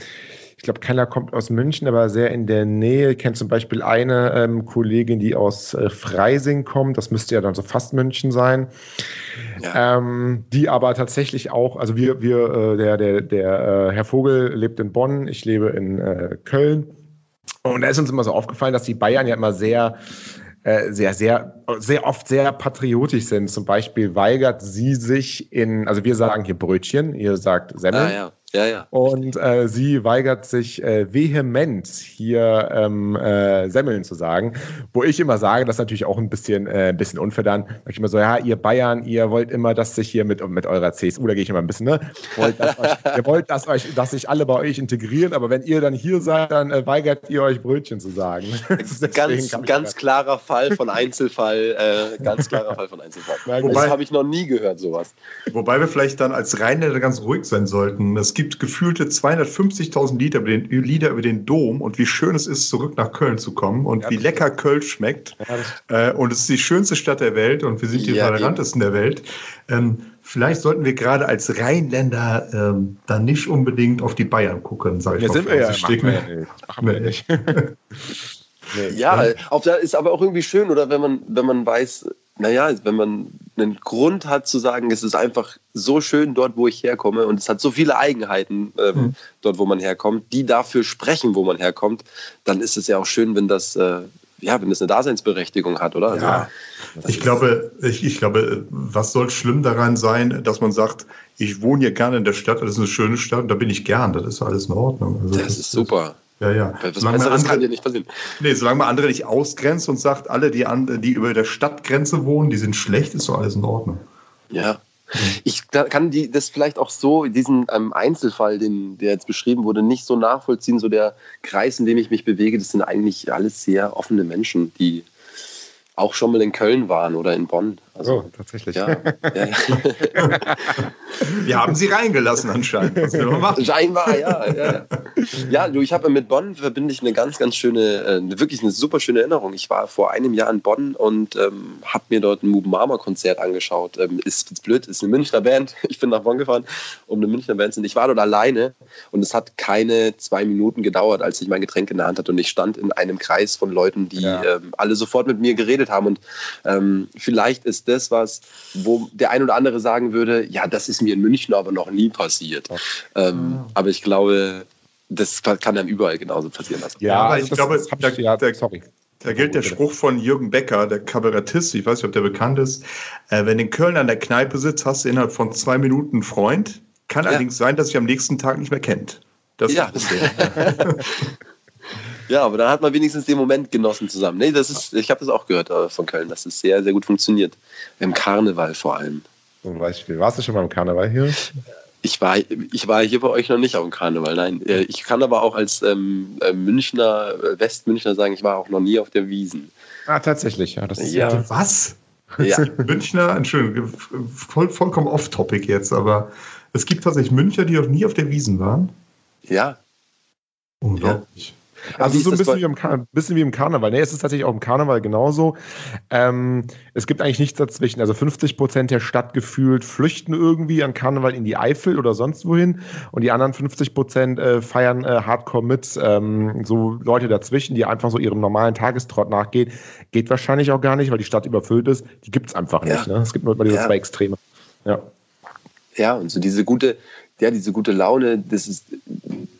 ich glaube, keiner kommt aus München, aber sehr in der Nähe. Ich kenne zum Beispiel eine ähm, Kollegin, die aus äh, Freising kommt. Das müsste ja dann so fast München sein. Ja. Ähm, die aber tatsächlich auch, also wir, wir äh, der, der, der äh, Herr Vogel lebt in Bonn, ich lebe in äh, Köln. Und da ist uns immer so aufgefallen, dass die Bayern ja immer sehr äh, sehr, sehr, sehr oft sehr patriotisch sind. Zum Beispiel weigert sie sich in, also wir sagen hier Brötchen, ihr sagt Semmel. Ah, ja. Ja, ja. Und äh, sie weigert sich äh, vehement, hier ähm, äh, Semmeln zu sagen. Wo ich immer sage, das ist natürlich auch ein bisschen, äh, ein bisschen unfair dann. ich immer so, ja, ihr Bayern, ihr wollt immer, dass sich hier mit, mit eurer CSU, da gehe ich immer ein bisschen, ne? Wollt, dass euch, ihr wollt, dass, euch, dass sich alle bei euch integrieren, aber wenn ihr dann hier seid, dann äh, weigert ihr euch Brötchen zu sagen. ganz ganz klarer Fall von Einzelfall. Äh, ganz klarer Fall von Einzelfall. Wobei, das habe ich noch nie gehört, sowas. Wobei wir vielleicht dann als Rheinländer ganz ruhig sein sollten. Es gibt gefühlte 250.000 Liter über den, Lieder über den Dom und wie schön es ist, zurück nach Köln zu kommen und ja, wie lecker Köln schmeckt. Ja, äh, und es ist die schönste Stadt der Welt und wir sind die ja, tolerantesten der Welt. Ähm, vielleicht sollten wir gerade als Rheinländer ähm, dann nicht unbedingt auf die Bayern gucken, sage ich ja, sind wir ja, machen wir ja nicht. Machen wir nicht. nee. Ja, auf der ist aber auch irgendwie schön, oder wenn man, wenn man weiß, naja, wenn man einen Grund hat zu sagen, es ist einfach so schön dort, wo ich herkomme und es hat so viele Eigenheiten ähm, mhm. dort, wo man herkommt, die dafür sprechen, wo man herkommt, dann ist es ja auch schön, wenn das, äh, ja, wenn das eine Daseinsberechtigung hat, oder? Also, ja, ich glaube, ich, ich glaube, was soll schlimm daran sein, dass man sagt, ich wohne hier gerne in der Stadt, das ist eine schöne Stadt, da bin ich gern, das ist alles in Ordnung. Also, das, das, ist super. Ja, ja. Was solange man andere, kann dir nicht passieren. Nee, solange man andere nicht ausgrenzt und sagt, alle, die, an, die über der Stadtgrenze wohnen, die sind schlecht, ist doch alles in Ordnung. Ja. Ich kann die, das vielleicht auch so, diesen ähm, Einzelfall, den, der jetzt beschrieben wurde, nicht so nachvollziehen. So der Kreis, in dem ich mich bewege, das sind eigentlich alles sehr offene Menschen, die auch schon mal in Köln waren oder in Bonn. Also, oh, tatsächlich. Ja, ja, ja. Wir haben sie reingelassen anscheinend. Was. Scheinbar, ja. Ja, ja. du, ich habe mit Bonn verbinde ich eine ganz, ganz schöne, äh, wirklich eine super schöne Erinnerung. Ich war vor einem Jahr in Bonn und ähm, habe mir dort ein Muben-Marmor-Konzert angeschaut. Ähm, ist, ist blöd, ist eine Münchner Band. Ich bin nach Bonn gefahren, um eine Münchner Band zu Ich war dort alleine und es hat keine zwei Minuten gedauert, als ich mein Getränk in der Hand hatte und ich stand in einem Kreis von Leuten, die ähm, alle sofort mit mir geredet haben. Und ähm, vielleicht ist das was, wo der ein oder andere sagen würde, ja, das ist mir in München aber noch nie passiert. Ähm, ah. Aber ich glaube, das kann dann überall genauso passieren. Also. Ja, aber ich glaube, da, ja, da, sorry. Da gilt der Spruch von Jürgen Becker, der Kabarettist, ich weiß nicht, ob der bekannt ist. Äh, wenn du in Köln an der Kneipe sitzt, hast du innerhalb von zwei Minuten einen Freund. Kann ja. allerdings sein, dass sich am nächsten Tag nicht mehr kennt. Das ja. ist das Ja, aber da hat man wenigstens den Moment genossen zusammen. Nee, das ist, ich habe das auch gehört äh, von Köln, dass es sehr, sehr gut funktioniert. Im Karneval vor allem. Zum Beispiel. Warst du schon mal im Karneval hier? Ich war, ich war hier bei euch noch nicht auf dem Karneval, nein. Äh, ich kann aber auch als ähm, äh, Münchner, Westmünchner sagen, ich war auch noch nie auf der Wiesen. Ah, tatsächlich, ja. Ja. Was? Ja. Münchner, Entschuldigung, voll, vollkommen off-topic jetzt, aber es gibt tatsächlich Münchner, die noch nie auf der Wiesen waren. Ja. Unglaublich. Ja. Also so ein bisschen wie, im bisschen wie, im Karneval. Nee, es ist tatsächlich auch im Karneval genauso. Ähm, es gibt eigentlich nichts dazwischen. Also 50 Prozent der Stadt gefühlt flüchten irgendwie an Karneval in die Eifel oder sonst wohin. Und die anderen 50 Prozent äh, feiern äh, Hardcore mit. Ähm, so Leute dazwischen, die einfach so ihrem normalen Tagestrott nachgehen, geht wahrscheinlich auch gar nicht, weil die Stadt überfüllt ist. Die gibt es einfach nicht. Ja. Ne? Es gibt nur diese ja. zwei Extreme. Ja. Ja, und so diese gute, ja, diese gute Laune, das ist,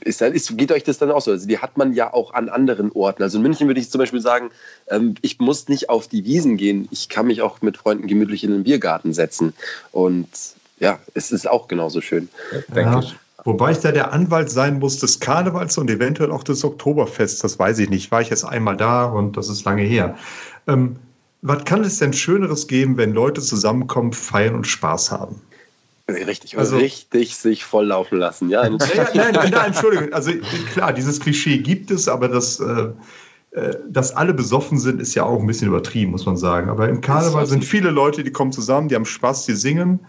ist, ist, geht euch das dann auch so? Also die hat man ja auch an anderen Orten. Also in München würde ich zum Beispiel sagen, ähm, ich muss nicht auf die Wiesen gehen, ich kann mich auch mit Freunden gemütlich in den Biergarten setzen. Und ja, es ist auch genauso schön. denke ja. ich. Wobei ich da der Anwalt sein muss des Karnevals und eventuell auch des Oktoberfests, das weiß ich nicht. War ich jetzt einmal da und das ist lange her. Ähm, was kann es denn Schöneres geben, wenn Leute zusammenkommen, feiern und Spaß haben? Richtig, also richtig sich volllaufen lassen, ja. ja, ja nein, nein, nein, Entschuldigung. Also klar, dieses Klischee gibt es, aber das, äh, äh, dass alle besoffen sind, ist ja auch ein bisschen übertrieben, muss man sagen. Aber im Karneval sind viele Leute, die kommen zusammen, die haben Spaß, die singen.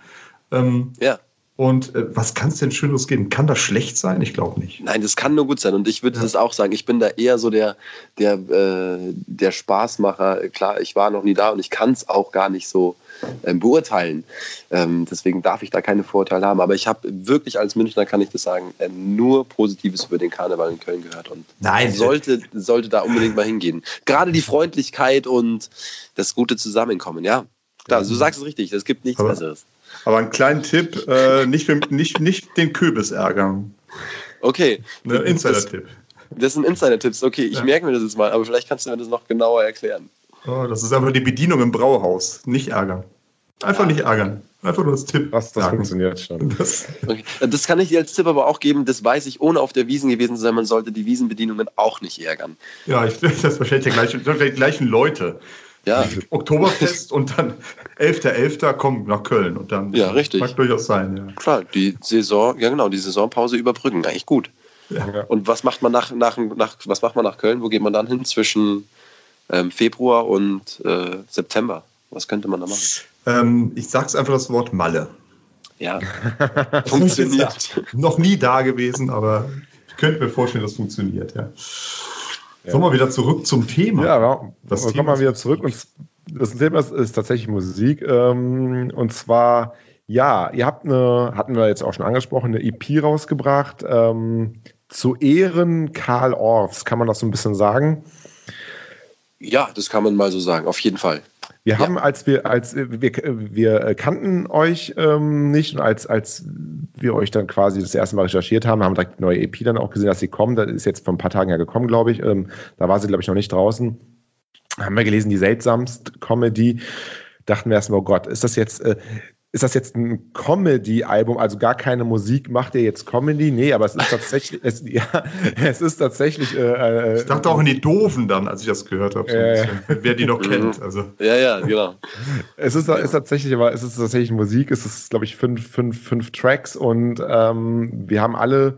Ähm, ja. Und äh, was kann es denn Schöneres geben? Kann das schlecht sein? Ich glaube nicht. Nein, das kann nur gut sein. Und ich würde ja. das auch sagen. Ich bin da eher so der, der, äh, der Spaßmacher. Klar, ich war noch nie da und ich kann es auch gar nicht so ähm, beurteilen. Ähm, deswegen darf ich da keine Vorurteile haben. Aber ich habe wirklich als Münchner, kann ich das sagen, äh, nur Positives über den Karneval in Köln gehört. Und Nein. Sollte, sollte da unbedingt mal hingehen. Gerade die Freundlichkeit und das gute Zusammenkommen, ja. Klar, du sagst es richtig, es gibt nichts aber, Besseres. Aber einen kleinen Tipp, äh, nicht, nicht, nicht den Kürbis ärgern. Okay. Ne, Insider-Tipp. Das, das sind Insider-Tipps, okay, ich ja. merke mir das jetzt mal, aber vielleicht kannst du mir das noch genauer erklären. Oh, das ist einfach die Bedienung im Brauhaus. Nicht ärgern. Einfach nicht ärgern. Einfach nur als Tipp. Was, das funktioniert schon. Das, okay. das kann ich dir als Tipp aber auch geben. Das weiß ich, ohne auf der Wiesen gewesen zu sein. Man sollte die Wiesenbedienungen auch nicht ärgern. Ja, ich, das ist wahrscheinlich die gleichen, die gleichen Leute. Ja. Oktoberfest und dann 11.11. .11. kommen nach Köln und dann ja, richtig. mag durchaus sein. Ja. Klar, die Saison, ja genau, die Saisonpause überbrücken, eigentlich gut. Ja. Und was macht man nach, nach, nach, was macht man nach Köln? Wo geht man dann hin zwischen ähm, Februar und äh, September. Was könnte man da machen? Ähm, ich sag's einfach das Wort Malle. Ja, funktioniert. noch nie da gewesen, aber ich könnte mir vorstellen, das funktioniert, ja. Ja. Sollen wir wieder zurück zum Thema? Ja, das wir kommen mal wieder zurück. Und das Thema ist, ist tatsächlich Musik. Ähm, und zwar, ja, ihr habt eine, hatten wir jetzt auch schon angesprochen, eine EP rausgebracht. Ähm, zu Ehren Karl Orffs, kann man das so ein bisschen sagen? Ja, das kann man mal so sagen, auf jeden Fall. Wir haben, ja. als wir, als wir, wir kannten euch ähm, nicht und als, als wir euch dann quasi das erste Mal recherchiert haben, haben direkt die neue EP dann auch gesehen, dass sie kommen. Das ist jetzt vor ein paar Tagen ja gekommen, glaube ich. Ähm, da war sie, glaube ich, noch nicht draußen. Haben wir gelesen, die seltsamste Comedy. Dachten wir erstmal, oh Gott, ist das jetzt, äh, ist das jetzt ein Comedy-Album, also gar keine Musik, macht ihr jetzt Comedy? Nee, aber es ist tatsächlich, es, ja, es ist tatsächlich. Äh, äh, ich dachte auch in die Doofen dann, als ich das gehört habe, so äh, wer die noch kennt. Also. Ja, ja, genau. Es ist, ist tatsächlich, aber es ist tatsächlich Musik, es ist, glaube ich, fünf, fünf, fünf Tracks und ähm, wir haben alle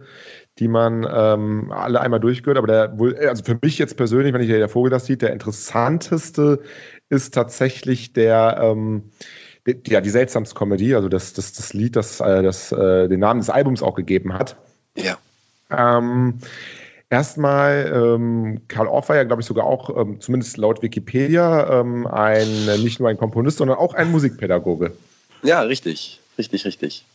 die man ähm, alle einmal durchgehört, aber der wohl, also für mich jetzt persönlich, wenn ich der Vogel das sieht, der interessanteste ist tatsächlich der ähm, ja, die seltsamste Comedy, also das, das, das Lied, das, äh, das äh, den Namen des Albums auch gegeben hat. Ja. Ähm, Erstmal, ähm, Karl Orff war ja, glaube ich, sogar auch, ähm, zumindest laut Wikipedia, ähm, ein, nicht nur ein Komponist, sondern auch ein Musikpädagoge. Ja, richtig, richtig, richtig.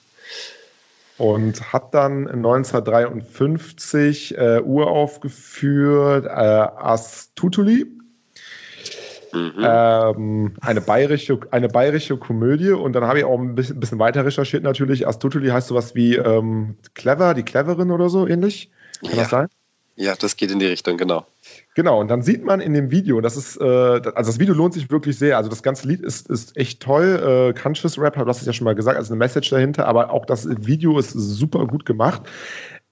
Und hat dann 1953 äh, uraufgeführt äh, As Tutuli Mhm. Ähm, eine, bayerische, eine bayerische Komödie und dann habe ich auch ein bisschen, bisschen weiter recherchiert natürlich. Astutuli heißt sowas wie ähm, Clever, die Cleverin oder so ähnlich. Kann ja. das sein? Ja, das geht in die Richtung, genau. Genau, und dann sieht man in dem Video, das ist, äh, also das Video lohnt sich wirklich sehr. Also das ganze Lied ist, ist echt toll. Äh, Conscious Rap, du hast es ja schon mal gesagt, also eine Message dahinter, aber auch das Video ist super gut gemacht.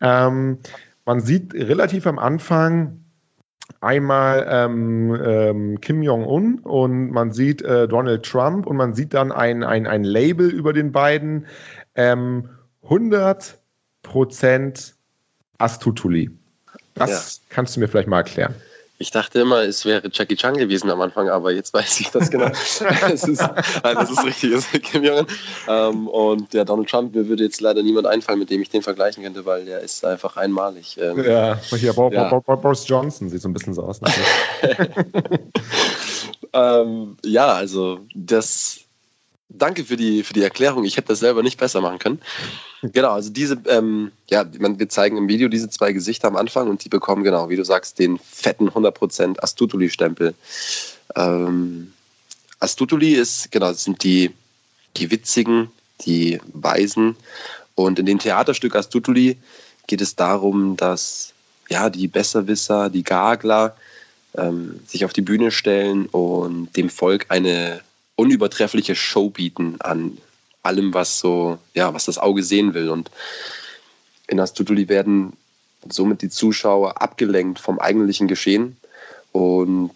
Ähm, man sieht relativ am Anfang, einmal ähm, ähm, Kim Jong-un und man sieht äh, Donald Trump und man sieht dann ein, ein, ein Label über den beiden. Ähm, 100% Astutuli. Das ja. kannst du mir vielleicht mal erklären. Ich dachte immer, es wäre Jackie Chan gewesen am Anfang, aber jetzt weiß ich das genau. das, ist, das ist richtig, das ist Kim Jong. Ähm, und der Donald Trump, mir würde jetzt leider niemand einfallen, mit dem ich den vergleichen könnte, weil der ist einfach einmalig. Ähm, ja, hier, ja. Boris Johnson sieht so ein bisschen so aus. ähm, ja, also das Danke für die, für die Erklärung. Ich hätte das selber nicht besser machen können. Genau, also diese, ähm, ja, wir zeigen im Video diese zwei Gesichter am Anfang und die bekommen, genau, wie du sagst, den fetten 100% Astutuli-Stempel. Ähm, Astutuli ist, genau, das sind die, die Witzigen, die Weisen. Und in dem Theaterstück Astutuli geht es darum, dass ja, die Besserwisser, die Gagler ähm, sich auf die Bühne stellen und dem Volk eine unübertreffliche Show bieten an allem, was so, ja, was das Auge sehen will. Und in Astutuli werden somit die Zuschauer abgelenkt vom eigentlichen Geschehen. Und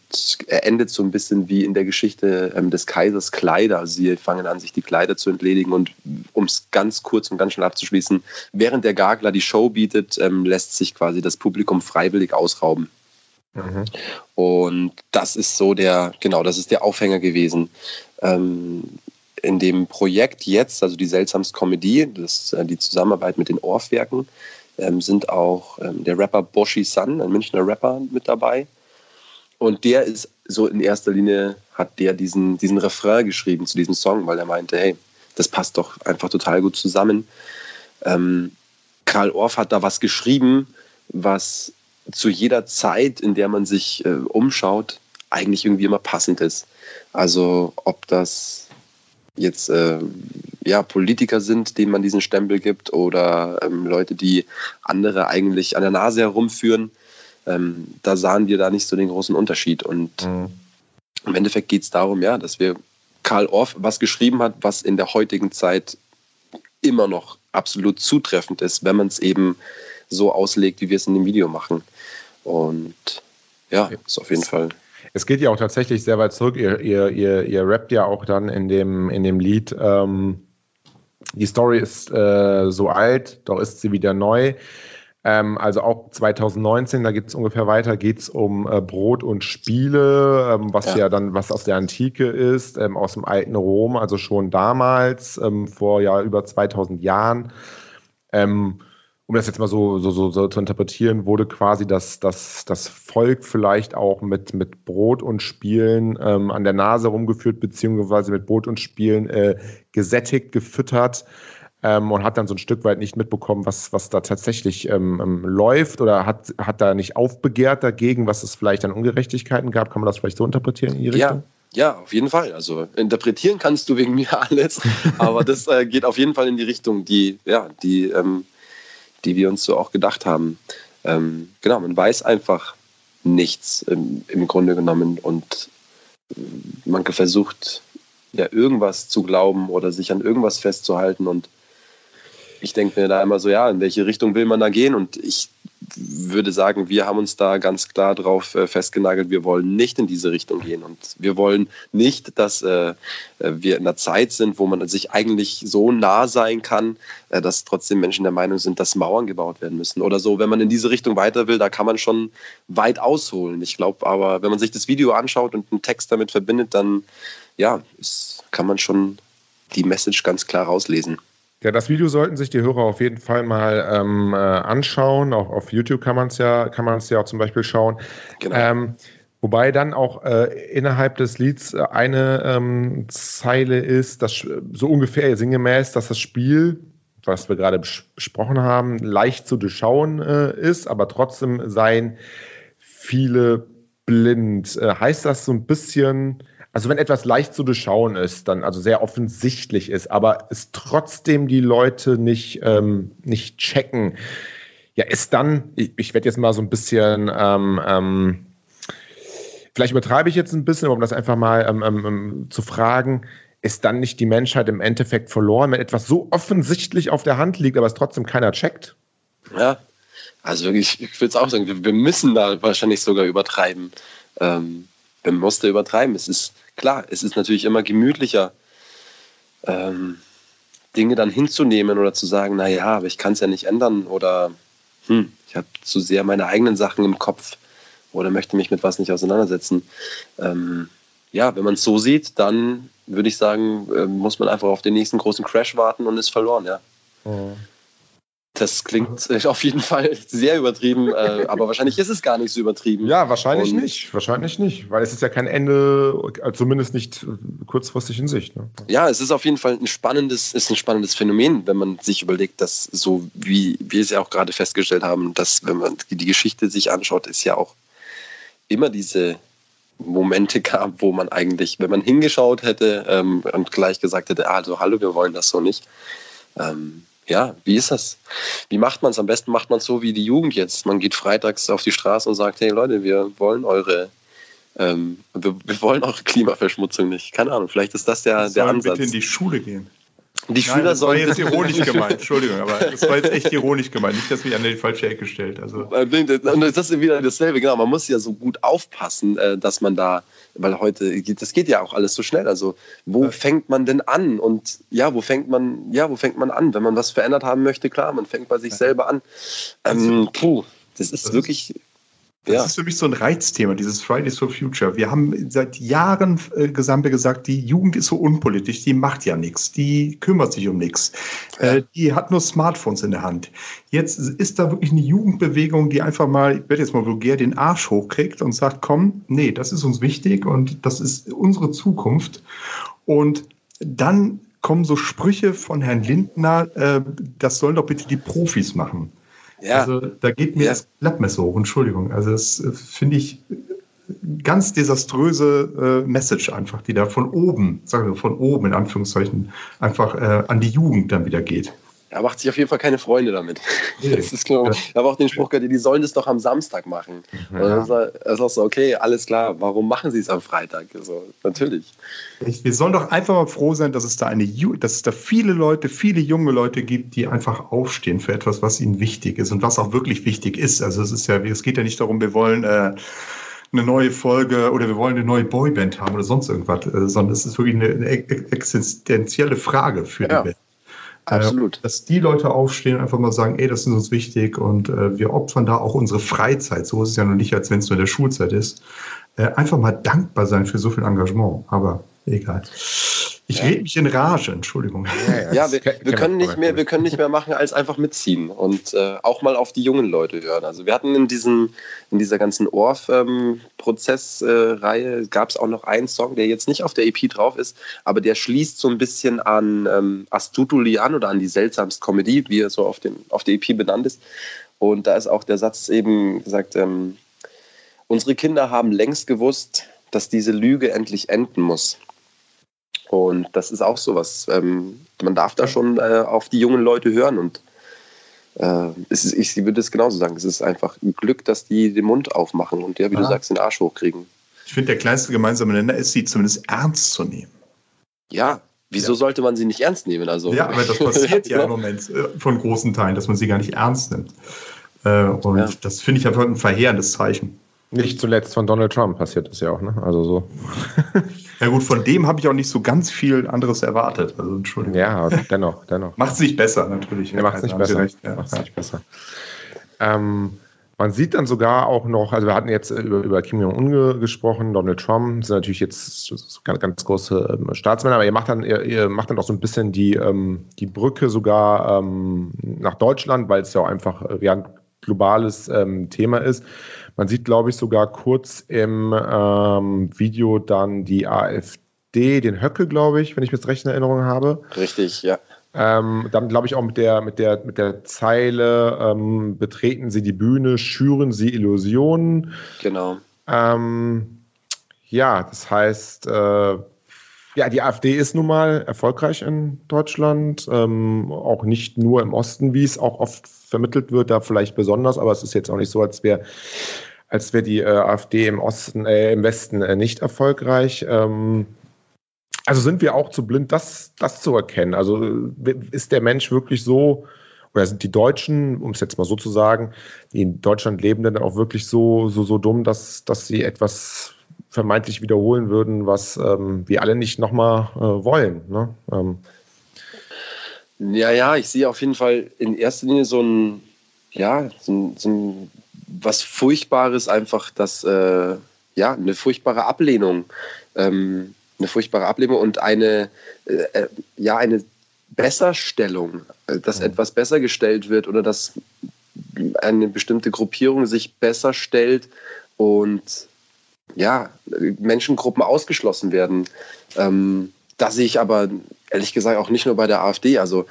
er endet so ein bisschen wie in der Geschichte ähm, des Kaisers Kleider. Sie fangen an, sich die Kleider zu entledigen. Und um es ganz kurz und ganz schnell abzuschließen, während der Gagler die Show bietet, ähm, lässt sich quasi das Publikum freiwillig ausrauben. Mhm. Und das ist so der, genau, das ist der Aufhänger gewesen. Ähm, in dem Projekt jetzt, also die Seltsamst Comedy, das, äh, die Zusammenarbeit mit den Orfwerken, ähm, sind auch ähm, der Rapper Boshi Sun, ein Münchner Rapper, mit dabei. Und der ist so in erster Linie, hat der diesen, diesen Refrain geschrieben zu diesem Song, weil er meinte, hey, das passt doch einfach total gut zusammen. Ähm, Karl Orff hat da was geschrieben, was zu jeder Zeit, in der man sich äh, umschaut, eigentlich irgendwie immer passend ist. Also ob das jetzt äh, ja, Politiker sind, denen man diesen Stempel gibt, oder ähm, Leute, die andere eigentlich an der Nase herumführen, ähm, da sahen wir da nicht so den großen Unterschied. Und mhm. im Endeffekt geht es darum, ja, dass wir Karl Orff was geschrieben hat, was in der heutigen Zeit immer noch absolut zutreffend ist, wenn man es eben so auslegt, wie wir es in dem Video machen. Und ja, ist auf jeden Fall. Es geht ja auch tatsächlich sehr weit zurück. Ihr, ihr, ihr, ihr rappt ja auch dann in dem, in dem Lied. Ähm, die Story ist äh, so alt, doch ist sie wieder neu. Ähm, also auch 2019, da geht es ungefähr weiter, geht es um äh, Brot und Spiele, ähm, was ja. ja. dann was aus der Antike ist, ähm, aus dem alten Rom, also schon damals, ähm, vor ja über 2000 Jahren. Ähm, um das jetzt mal so, so, so, so, zu interpretieren, wurde quasi das, das, das Volk vielleicht auch mit, mit Brot und Spielen ähm, an der Nase rumgeführt, beziehungsweise mit Brot und Spielen äh, gesättigt, gefüttert ähm, und hat dann so ein Stück weit nicht mitbekommen, was, was da tatsächlich ähm, ähm läuft oder hat, hat da nicht aufbegehrt dagegen, was es vielleicht an Ungerechtigkeiten gab. Kann man das vielleicht so interpretieren in die Richtung? Ja. Ja, auf jeden Fall. Also interpretieren kannst du wegen mir alles, aber das äh, geht auf jeden Fall in die Richtung, die, ja, die ähm, die wir uns so auch gedacht haben. Ähm, genau, man weiß einfach nichts im, im Grunde genommen und man versucht ja irgendwas zu glauben oder sich an irgendwas festzuhalten und ich denke mir da immer so, ja, in welche Richtung will man da gehen? Und ich würde sagen, wir haben uns da ganz klar drauf äh, festgenagelt, wir wollen nicht in diese Richtung gehen. Und wir wollen nicht, dass äh, wir in einer Zeit sind, wo man sich eigentlich so nah sein kann, äh, dass trotzdem Menschen der Meinung sind, dass Mauern gebaut werden müssen oder so. Wenn man in diese Richtung weiter will, da kann man schon weit ausholen. Ich glaube aber, wenn man sich das Video anschaut und einen Text damit verbindet, dann ja, kann man schon die Message ganz klar rauslesen. Ja, das Video sollten sich die Hörer auf jeden Fall mal ähm, äh, anschauen. Auch auf YouTube kann man es ja, kann man es ja auch zum Beispiel schauen. Genau. Ähm, wobei dann auch äh, innerhalb des Lieds eine ähm, Zeile ist, dass so ungefähr sinngemäß, dass das Spiel, was wir gerade besprochen haben, leicht zu durchschauen äh, ist, aber trotzdem seien viele blind. Äh, heißt das so ein bisschen, also wenn etwas leicht zu durchschauen ist, dann also sehr offensichtlich ist, aber es trotzdem die Leute nicht, ähm, nicht checken, ja, ist dann, ich, ich werde jetzt mal so ein bisschen, ähm, ähm, vielleicht übertreibe ich jetzt ein bisschen, um das einfach mal ähm, ähm, ähm, zu fragen, ist dann nicht die Menschheit im Endeffekt verloren, wenn etwas so offensichtlich auf der Hand liegt, aber es trotzdem keiner checkt? Ja, also wirklich, ich würde es auch sagen, wir, wir, müssen da wahrscheinlich sogar übertreiben. Ähm, man muss da übertreiben. Es ist klar, es ist natürlich immer gemütlicher, ähm, Dinge dann hinzunehmen oder zu sagen, naja, aber ich kann es ja nicht ändern oder hm, ich habe zu sehr meine eigenen Sachen im Kopf oder möchte mich mit was nicht auseinandersetzen. Ähm, ja, wenn man es so sieht, dann würde ich sagen, äh, muss man einfach auf den nächsten großen Crash warten und ist verloren, ja. Mhm. Das klingt äh, auf jeden Fall sehr übertrieben, äh, aber wahrscheinlich ist es gar nicht so übertrieben. Ja, wahrscheinlich Und nicht. Wahrscheinlich nicht, weil es ist ja kein Ende, äh, zumindest nicht kurzfristig in Sicht. Ne? Ja, es ist auf jeden Fall ein spannendes, ist ein spannendes Phänomen, wenn man sich überlegt, dass so wie wir es ja auch gerade festgestellt haben, dass wenn man die Geschichte sich anschaut, ist ja auch immer diese Momente gab, wo man eigentlich, wenn man hingeschaut hätte ähm, und gleich gesagt hätte, also hallo, wir wollen das so nicht. Ähm, ja, wie ist das? Wie macht man es? Am besten macht man es so wie die Jugend jetzt. Man geht freitags auf die Straße und sagt, hey Leute, wir wollen eure, ähm, wir, wir, wollen eure Klimaverschmutzung nicht. Keine Ahnung, vielleicht ist das der, der Ansatz. bitte in die Schule gehen. Die Schüler das war jetzt ironisch gemeint, Entschuldigung, aber das war jetzt echt ironisch gemeint, nicht, dass mich an die falsche Ecke stellt. Also. Das ist wieder dasselbe, genau. Man muss ja so gut aufpassen, äh, dass man da, weil heute, das geht ja auch alles so schnell. Also, wo ja. fängt man denn an? Und ja, wo fängt man, ja, wo fängt man an? Wenn man was verändert haben möchte, klar, man fängt bei sich ja. selber an. Ähm, puh, das ist das wirklich. Ist das ja. ist für mich so ein Reizthema, dieses Fridays for Future. Wir haben seit Jahren äh, Gesamte gesagt, die Jugend ist so unpolitisch, die macht ja nichts, die kümmert sich um nichts, äh, die hat nur Smartphones in der Hand. Jetzt ist da wirklich eine Jugendbewegung, die einfach mal, ich werde jetzt mal vulgär, den Arsch hochkriegt und sagt, komm, nee, das ist uns wichtig und das ist unsere Zukunft. Und dann kommen so Sprüche von Herrn Lindner, äh, das sollen doch bitte die Profis machen. Ja. Also da geht mir ja. das Klappmesser hoch, Entschuldigung. Also das äh, finde ich ganz desaströse äh, Message einfach, die da von oben, sagen wir von oben in Anführungszeichen, einfach äh, an die Jugend dann wieder geht. Er macht sich auf jeden Fall keine Freunde damit. Das ist klar. Ich habe auch den Spruch gehört, die sollen das doch am Samstag machen. Und dann ist auch so, okay, alles klar, warum machen sie es am Freitag? Also, natürlich. Wir sollen doch einfach mal froh sein, dass es da eine, dass es da viele Leute, viele junge Leute gibt, die einfach aufstehen für etwas, was ihnen wichtig ist und was auch wirklich wichtig ist. Also es ist ja, es geht ja nicht darum, wir wollen äh, eine neue Folge oder wir wollen eine neue Boyband haben oder sonst irgendwas, äh, sondern es ist wirklich eine, eine existenzielle Frage für ja. die Welt. Absolut. Äh, dass die Leute aufstehen und einfach mal sagen, ey, das ist uns wichtig und äh, wir opfern da auch unsere Freizeit. So ist es ja noch nicht, als wenn es nur in der Schulzeit ist. Äh, einfach mal dankbar sein für so viel Engagement. Aber egal. Ich ja. rede mich in Rage, Entschuldigung. Ja, ja wir, wir, können nicht mehr, wir können nicht mehr machen, als einfach mitziehen und äh, auch mal auf die jungen Leute hören. Also wir hatten in, diesem, in dieser ganzen Orff-Prozessreihe, ähm, gab es auch noch einen Song, der jetzt nicht auf der EP drauf ist, aber der schließt so ein bisschen an ähm, Astutuli an oder an die seltsamste Comedy, wie er so auf, den, auf der EP benannt ist. Und da ist auch der Satz eben gesagt, ähm, unsere Kinder haben längst gewusst, dass diese Lüge endlich enden muss. Und das ist auch sowas. Ähm, man darf da schon äh, auf die jungen Leute hören und äh, ist, ich würde es genauso sagen. Es ist einfach ein Glück, dass die den Mund aufmachen und ja, wie ja. du sagst, den Arsch hochkriegen. Ich finde, der kleinste gemeinsame Nenner ist, sie zumindest ernst zu nehmen. Ja, wieso ja. sollte man sie nicht ernst nehmen? Also, ja, aber das passiert ja, ja im Moment äh, von großen Teilen, dass man sie gar nicht ernst nimmt. Äh, und das finde ich einfach ein verheerendes Zeichen. Nicht zuletzt von Donald Trump passiert das ja auch, ne? Also so. Ja gut, von dem habe ich auch nicht so ganz viel anderes erwartet. Also Entschuldigung. Ja, dennoch, dennoch. Macht es nicht besser, natürlich. Ja, macht es nicht besser. Ja. Macht's nicht besser. Ähm, man sieht dann sogar auch noch, also wir hatten jetzt über, über Kim Jong-un gesprochen, Donald Trump sind natürlich jetzt ganz, ganz große ähm, Staatsmänner, aber ihr macht dann, ihr, ihr, macht dann auch so ein bisschen die, ähm, die Brücke sogar ähm, nach Deutschland, weil es ja auch einfach äh, ja, ein globales ähm, Thema ist. Man sieht, glaube ich, sogar kurz im ähm, Video dann die AfD, den Höcke, glaube ich, wenn ich mir das recht in Erinnerung habe. Richtig, ja. Ähm, dann glaube ich auch mit der, mit der, mit der Zeile, ähm, betreten Sie die Bühne, schüren Sie Illusionen. Genau. Ähm, ja, das heißt, äh, ja, die AfD ist nun mal erfolgreich in Deutschland, ähm, auch nicht nur im Osten, wie es auch oft vermittelt wird, da vielleicht besonders, aber es ist jetzt auch nicht so, als wäre als wäre die äh, AfD im Osten, äh, im Westen äh, nicht erfolgreich. Ähm, also sind wir auch zu blind, das, das zu erkennen. Also ist der Mensch wirklich so, oder sind die Deutschen, um es jetzt mal so zu sagen, die in Deutschland lebenden auch wirklich so, so, so dumm, dass, dass sie etwas vermeintlich wiederholen würden, was ähm, wir alle nicht nochmal äh, wollen. Ne? Ähm. Ja, ja, ich sehe auf jeden Fall in erster Linie so ein, ja, so ein, so ein was Furchtbares einfach, dass äh, ja eine furchtbare Ablehnung, ähm, eine furchtbare Ablehnung und eine äh, äh ja eine Besserstellung, äh, dass mhm. etwas besser gestellt wird oder dass eine bestimmte Gruppierung sich besser stellt und ja, Menschengruppen ausgeschlossen werden. Ähm, da sehe ich aber ehrlich gesagt auch nicht nur bei der AfD. Also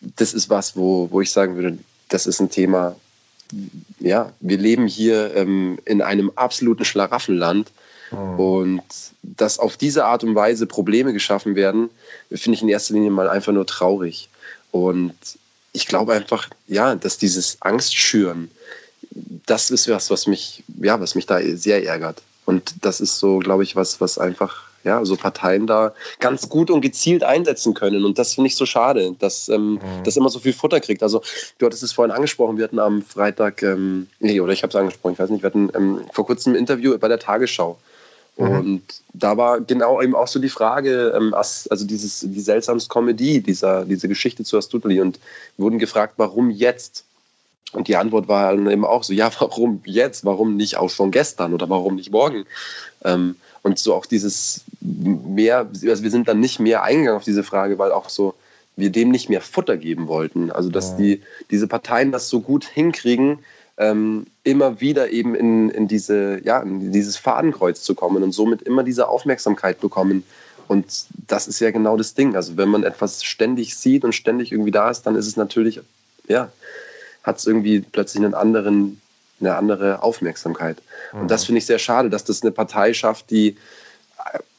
das ist was, wo, wo ich sagen würde, das ist ein Thema. Ja, wir leben hier ähm, in einem absoluten Schlaraffenland. Mhm. Und dass auf diese Art und Weise Probleme geschaffen werden, finde ich in erster Linie mal einfach nur traurig. Und ich glaube einfach, ja, dass dieses Angstschüren, das ist was, was mich, ja, was mich da sehr ärgert. Und das ist so, glaube ich, was, was einfach ja, so Parteien da ganz gut und gezielt einsetzen können. Und das finde ich so schade, dass ähm, mhm. das immer so viel Futter kriegt. Also du hattest es vorhin angesprochen, wir hatten am Freitag, ähm, nee, oder ich habe es angesprochen, ich weiß nicht, wir hatten ähm, vor kurzem ein Interview bei der Tagesschau. Mhm. Und da war genau eben auch so die Frage, ähm, also dieses, die seltsamste Komödie, dieser, diese Geschichte zu Astutli und wurden gefragt, warum jetzt? Und die Antwort war dann eben auch so, ja, warum jetzt? Warum nicht auch schon gestern oder warum nicht morgen? Ähm, und so auch dieses mehr, also wir sind dann nicht mehr eingegangen auf diese Frage, weil auch so wir dem nicht mehr Futter geben wollten. Also dass ja. die, diese Parteien das so gut hinkriegen, ähm, immer wieder eben in, in, diese, ja, in dieses Fadenkreuz zu kommen und somit immer diese Aufmerksamkeit bekommen. Und das ist ja genau das Ding. Also wenn man etwas ständig sieht und ständig irgendwie da ist, dann ist es natürlich, ja, hat es irgendwie plötzlich einen anderen eine andere Aufmerksamkeit. Mhm. Und das mhm. finde ich sehr schade, dass das eine Partei schafft, die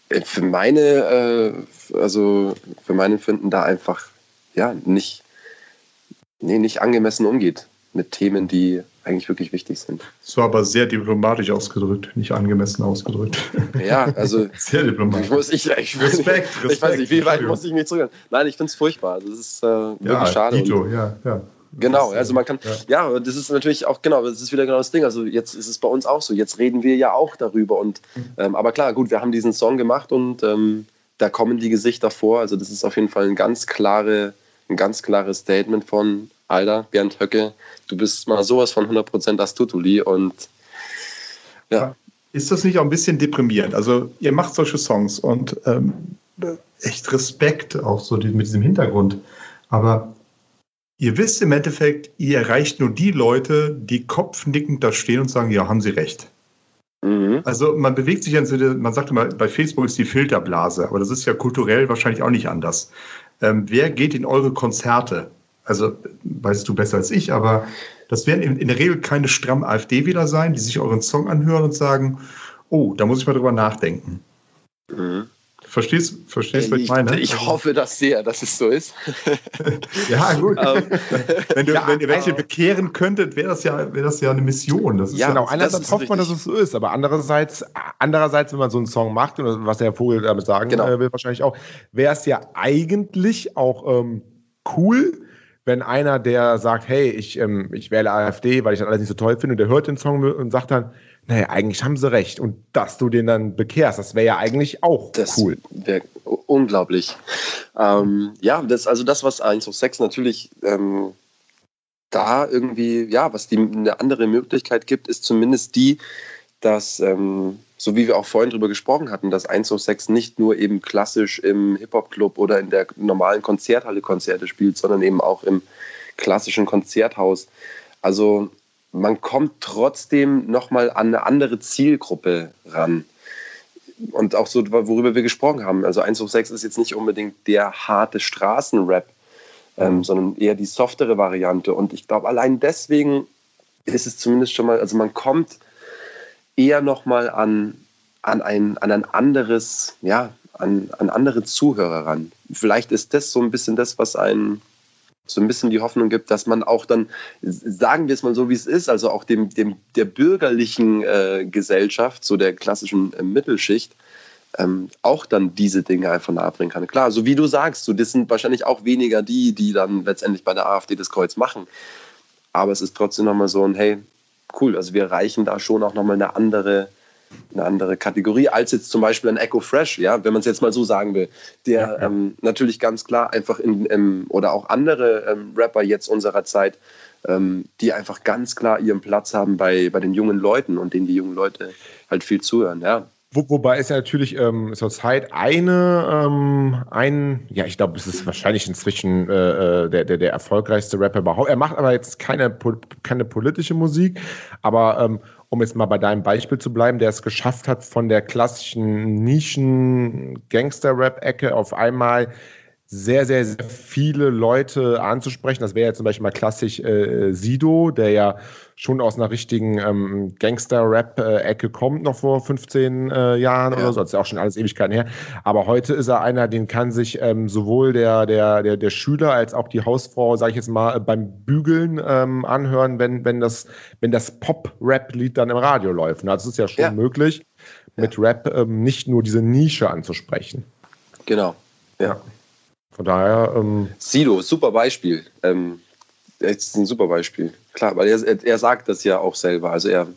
äh, für meine, äh, also für mein Empfinden da einfach ja nicht, nee, nicht angemessen umgeht mit Themen, die eigentlich wirklich wichtig sind. War aber sehr diplomatisch ausgedrückt, nicht angemessen ausgedrückt. Ja, also sehr diplomatisch. Ich, muss, ich, ich, Respekt, Respekt, ich weiß nicht, wie weit muss ich mich zurück? Nein, ich finde es furchtbar. Das ist äh, wirklich ja, schade. Dito, ja, ja. Genau, also man kann, ja. ja, das ist natürlich auch, genau, das ist wieder genau das Ding. Also jetzt ist es bei uns auch so, jetzt reden wir ja auch darüber. Und, mhm. ähm, aber klar, gut, wir haben diesen Song gemacht und ähm, da kommen die Gesichter vor. Also das ist auf jeden Fall ein ganz, klare, ein ganz klares Statement von Alter, Bernd Höcke, du bist mal sowas von 100% Astutuli und ja. Ist das nicht auch ein bisschen deprimierend? Also ihr macht solche Songs und ähm, echt Respekt auch so mit diesem Hintergrund. Aber Ihr wisst im Endeffekt, ihr erreicht nur die Leute, die kopfnickend da stehen und sagen, ja, haben Sie recht. Mhm. Also man bewegt sich ja, man sagt immer, bei Facebook ist die Filterblase, aber das ist ja kulturell wahrscheinlich auch nicht anders. Ähm, wer geht in eure Konzerte? Also weißt du besser als ich, aber das werden in, in der Regel keine strammen AfD-Wähler sein, die sich euren Song anhören und sagen, oh, da muss ich mal drüber nachdenken. Mhm. Verstehst, verstehst was ich meine? Ich hoffe das sehr, dass es so ist. ja, gut. Ähm, wenn, du, ja, wenn ihr welche bekehren könntet, wäre das, ja, wär das ja eine Mission. Das ja, genau. Einerseits hofft man, dass es so ist, aber andererseits, andererseits, wenn man so einen Song macht, und was der Vogel damit sagen genau. äh, will, wahrscheinlich auch, wäre es ja eigentlich auch ähm, cool, wenn einer, der sagt, hey, ich, ähm, ich wähle AfD, weil ich das alles nicht so toll finde, und der hört den Song und sagt dann, naja, eigentlich haben sie recht. Und dass du den dann bekehrst, das wäre ja eigentlich auch das cool. Wäre unglaublich. Ähm, ja, das, also das, was 106 natürlich ähm, da irgendwie, ja, was die eine andere Möglichkeit gibt, ist zumindest die, dass, ähm, so wie wir auch vorhin drüber gesprochen hatten, dass 106 nicht nur eben klassisch im Hip-Hop-Club oder in der normalen Konzerthalle Konzerte spielt, sondern eben auch im klassischen Konzerthaus. Also man kommt trotzdem nochmal an eine andere Zielgruppe ran. Und auch so, worüber wir gesprochen haben. Also 106 ist jetzt nicht unbedingt der harte Straßenrap, ähm, sondern eher die softere Variante. Und ich glaube, allein deswegen ist es zumindest schon mal, also man kommt eher nochmal an, an, ein, an ein anderes, ja, an, an andere Zuhörer ran. Vielleicht ist das so ein bisschen das, was einen so ein bisschen die Hoffnung gibt, dass man auch dann, sagen wir es mal so, wie es ist, also auch dem, dem der bürgerlichen äh, Gesellschaft, so der klassischen äh, Mittelschicht, ähm, auch dann diese Dinge einfach nahebringen kann. Klar, so wie du sagst, so, das sind wahrscheinlich auch weniger die, die dann letztendlich bei der AfD das Kreuz machen. Aber es ist trotzdem nochmal so ein, hey, cool, also wir erreichen da schon auch nochmal eine andere eine andere Kategorie als jetzt zum Beispiel ein Echo Fresh, ja, wenn man es jetzt mal so sagen will, der. Ähm, natürlich ganz klar einfach in, ähm, oder auch andere ähm, Rapper jetzt unserer Zeit ähm, die einfach ganz klar ihren Platz haben bei, bei den jungen Leuten und denen die jungen Leute halt viel zuhören, ja. Wo, wobei es ja natürlich ähm, zurzeit eine, ähm, ein, ja, ich glaube, es ist wahrscheinlich inzwischen äh, äh, der, der, der erfolgreichste Rapper überhaupt. Er macht aber jetzt keine, keine politische Musik, aber ähm, um jetzt mal bei deinem Beispiel zu bleiben, der es geschafft hat, von der klassischen Nischen-Gangster-Rap-Ecke auf einmal sehr, sehr, sehr viele Leute anzusprechen. Das wäre ja zum Beispiel mal klassisch äh, Sido, der ja schon aus einer richtigen ähm, Gangster-Rap-Ecke kommt, noch vor 15 äh, Jahren ja. oder so. Das ist ja auch schon alles Ewigkeiten her. Aber heute ist er einer, den kann sich ähm, sowohl der, der, der, der Schüler als auch die Hausfrau, sage ich jetzt mal, beim Bügeln ähm, anhören, wenn, wenn das, wenn das Pop-Rap-Lied dann im Radio läuft. Also es ist ja schon ja. möglich, mit ja. Rap ähm, nicht nur diese Nische anzusprechen. Genau. Ja. Von daher. Ähm Sido, super Beispiel. Ähm, ist ein super Beispiel. Klar, weil er, er sagt das ja auch selber. Also er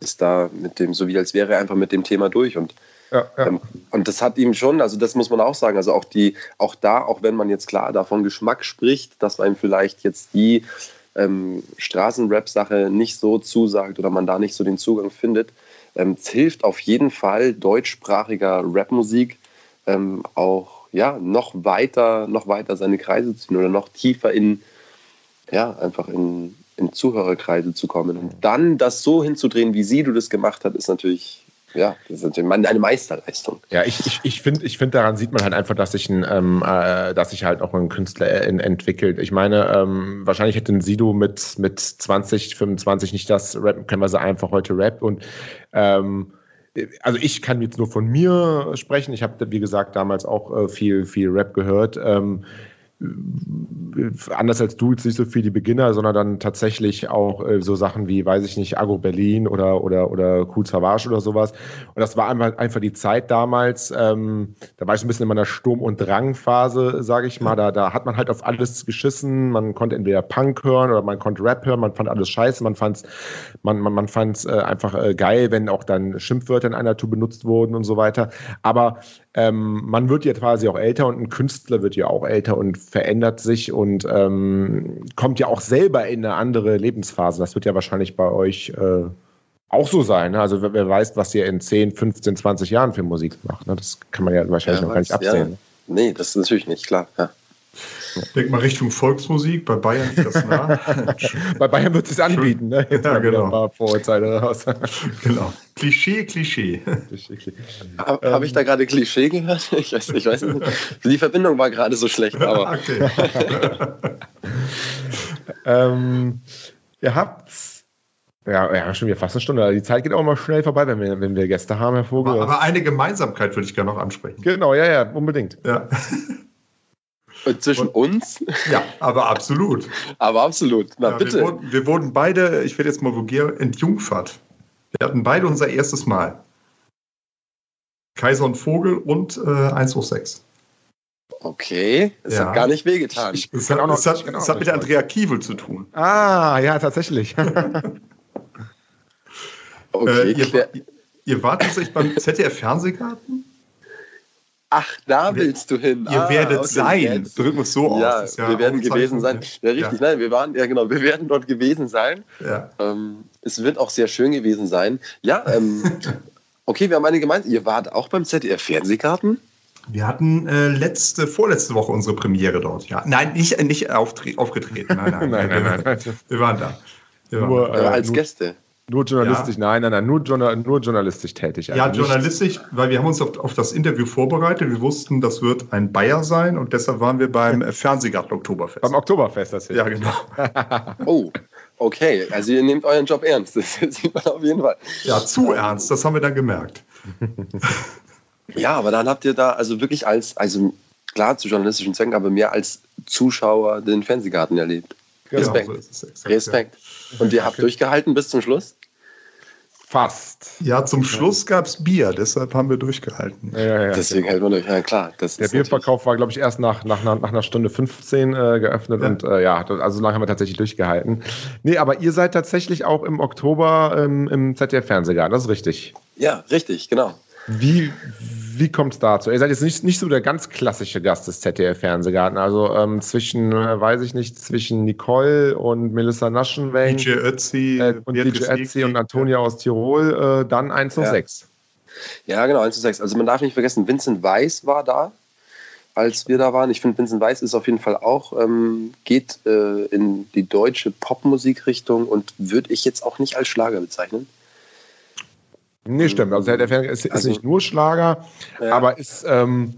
ist da mit dem, so wie als wäre er einfach mit dem Thema durch. Und, ja, ja. Ähm, und das hat ihm schon, also das muss man auch sagen, also auch die, auch da, auch wenn man jetzt klar davon Geschmack spricht, dass einem vielleicht jetzt die ähm, Straßenrap-Sache nicht so zusagt oder man da nicht so den Zugang findet, ähm, es hilft auf jeden Fall deutschsprachiger Rapmusik ähm, auch ja, noch weiter, noch weiter seine Kreise ziehen oder noch tiefer in, ja, einfach in, in Zuhörerkreise zu kommen. Und dann das so hinzudrehen, wie sie du das gemacht hast, ist natürlich ja, das ist natürlich eine Meisterleistung. Ja, ich, ich, ich finde, ich find, daran sieht man halt einfach, dass sich, ähm, äh, halt auch ein Künstler entwickelt. Ich meine, ähm, wahrscheinlich hätte ein Sido mit, mit 20, 25 nicht das rappen können, was er einfach heute rappt. Und ähm, also ich kann jetzt nur von mir sprechen. Ich habe, wie gesagt, damals auch äh, viel, viel Rap gehört. Ähm, anders als du jetzt nicht so viel die Beginner, sondern dann tatsächlich auch äh, so Sachen wie, weiß ich nicht, Agro Berlin oder oder oder Cool Savage oder sowas. Und das war einfach, einfach die Zeit damals. Ähm, da war ich ein bisschen in meiner Sturm- und Drangphase, sage ich mal. Da, da hat man halt auf alles geschissen. Man konnte entweder Punk hören oder man konnte Rap hören. Man fand alles scheiße. Man fand es man, man, man fand's, äh, einfach äh, geil, wenn auch dann Schimpfwörter in einer Tour benutzt wurden und so weiter. Aber ähm, man wird ja quasi auch älter und ein Künstler wird ja auch älter und verändert sich und ähm, kommt ja auch selber in eine andere Lebensphase. Das wird ja wahrscheinlich bei euch äh, auch so sein. Ne? Also wer weiß, was ihr in 10, 15, 20 Jahren für Musik macht. Ne? Das kann man ja wahrscheinlich ja, noch gar nicht absehen. Ja. Ne? Nee, das ist natürlich nicht klar. Ja. Denk mal Richtung Volksmusik, bei Bayern ist das nah. bei Bayern wird es anbieten, ne? Jetzt ja, genau. ein paar Vorurteile raus. genau. Klischee, Klischee. Habe hab ich da gerade Klischee gehört? Ich weiß, ich weiß nicht. Die Verbindung war gerade so schlecht, aber. okay. ähm, ihr habt ja, ja, schon wieder fast eine Stunde. Die Zeit geht auch mal schnell vorbei, wenn wir, wenn wir Gäste haben, Herr Vogel. Aber, aber eine Gemeinsamkeit würde ich gerne noch ansprechen. Genau, ja, ja, unbedingt. Ja. Zwischen Und, uns? Ja, aber absolut. aber absolut. Na ja, bitte. Wir wurden, wir wurden, beide, ich werde jetzt mal vulgär, entjungfert. Wir hatten beide unser erstes Mal. Kaiser und Vogel und äh, 1 hoch 6. Okay, es ja. hat gar nicht wehgetan. Ich, es, hat, auch noch, es hat, es hat mit der Andrea Kiewel zu tun. Ah, ja, tatsächlich. okay, äh, ihr, ihr wart tatsächlich beim ZDF-Fernsehgarten? Ach, da willst du hin. Ihr ah, werdet okay, sein. Drücken wir es so ja, aus. Ja, wir werden gewesen sein. Ja, richtig. Ja. Nein, wir waren, ja genau, wir werden dort gewesen sein. Ja. Ähm, es wird auch sehr schön gewesen sein. Ja, ähm, okay, wir haben eine gemeint. Ihr wart auch beim ZDF Fernsehgarten? Wir hatten äh, letzte, vorletzte Woche unsere Premiere dort. Ja, nein, nicht, nicht aufgetreten. Nein, nein, nein, nein, nein, Wir waren da. Wir nur, waren da. Äh, als Gäste. Nur journalistisch, ja. nein, nein, nein, nur, Journal, nur journalistisch tätig. Also ja, journalistisch, weil wir haben uns auf, auf, das Interview vorbereitet. Wir wussten, das wird ein Bayer sein und deshalb waren wir beim Fernsehgarten Oktoberfest. Beim Oktoberfest, das hier. Ja, genau. oh, okay. Also ihr nehmt euren Job ernst. Das sieht man auf jeden Fall. Ja, zu ernst, das haben wir dann gemerkt. ja, aber dann habt ihr da also wirklich als, also klar zu journalistischen Zwecken, aber mehr als Zuschauer den Fernsehgarten erlebt. Genau, Respekt. So exakt, Respekt. Ja. Und ihr habt durchgehalten bis zum Schluss? Fast. Ja, zum Schluss gab es Bier, deshalb haben wir durchgehalten. Ja, ja, Deswegen genau. hält man durch. Ja, klar. Der Bierverkauf war, glaube ich, erst nach, nach, nach, einer Stunde 15 äh, geöffnet und äh, ja, also so lange haben wir tatsächlich durchgehalten. Nee, aber ihr seid tatsächlich auch im Oktober ähm, im ZDF-Fernsehgarten, das ist richtig. Ja, richtig, genau. Wie, wie kommt es dazu? Ihr seid jetzt nicht, nicht so der ganz klassische Gast des ZDF-Fernsehgarten. Also ähm, zwischen, äh, weiß ich nicht, zwischen Nicole und Melissa Naschenweng. DJ Ötzi. Äh, und DJ Ötzi und Antonia aus Tirol, äh, dann 1 zu ja. 6. Ja, genau, 1 zu 6. Also man darf nicht vergessen, Vincent Weiss war da, als wir da waren. Ich finde, Vincent Weiss ist auf jeden Fall auch, ähm, geht äh, in die deutsche Popmusikrichtung und würde ich jetzt auch nicht als Schlager bezeichnen. Nee, stimmt. Also der Fan ist, ist also, nicht nur Schlager, ja. aber ist, ähm,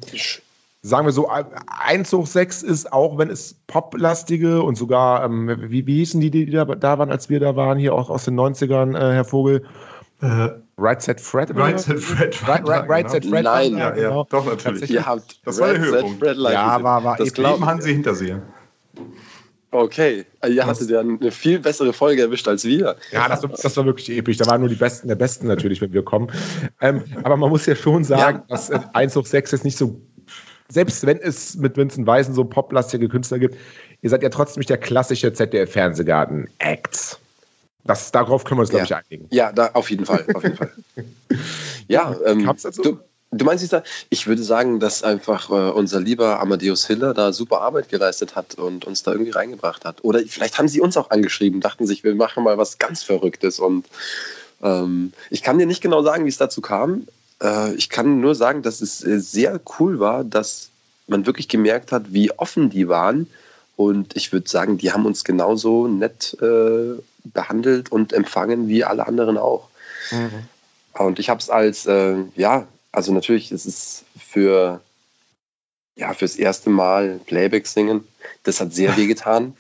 sagen wir so, 1 hoch 6 ist, auch wenn es poplastige und sogar, ähm, wie, wie hießen die, die da, da waren, als wir da waren, hier auch aus den 90ern, äh, Herr Vogel? Äh, right Set Fred? Right Set Fred. Right, right, right Set Fred. Nein, ja, ja, genau. doch natürlich. Ihr habt das war der Höhepunkt. ja, war, war das Leben haben sie hinter sich. Okay, ihr hattet ja eine viel bessere Folge erwischt als wir. Ja, das, das, war wirklich episch. Da waren nur die Besten der Besten natürlich, wenn wir kommen. Ähm, aber man muss ja schon sagen, ja. dass 1 hoch 6 jetzt nicht so, selbst wenn es mit Vincent Weißen so poplastige Künstler gibt, ihr seid ja trotzdem nicht der klassische ZDF-Fernsehgarten-Act. darauf können wir uns, glaube ja. ich, einigen. Ja, da, auf jeden Fall. Auf jeden Fall. ja, ähm, dazu? Du, Du meinst? Ich würde sagen, dass einfach äh, unser lieber Amadeus Hiller da super Arbeit geleistet hat und uns da irgendwie reingebracht hat. Oder vielleicht haben sie uns auch angeschrieben, dachten sich, wir machen mal was ganz Verrücktes. Und ähm, ich kann dir nicht genau sagen, wie es dazu kam. Äh, ich kann nur sagen, dass es äh, sehr cool war, dass man wirklich gemerkt hat, wie offen die waren. Und ich würde sagen, die haben uns genauso nett äh, behandelt und empfangen wie alle anderen auch. Mhm. Und ich habe es als, äh, ja, also natürlich ist es für ja, fürs erste Mal Playback singen. Das hat sehr weh getan.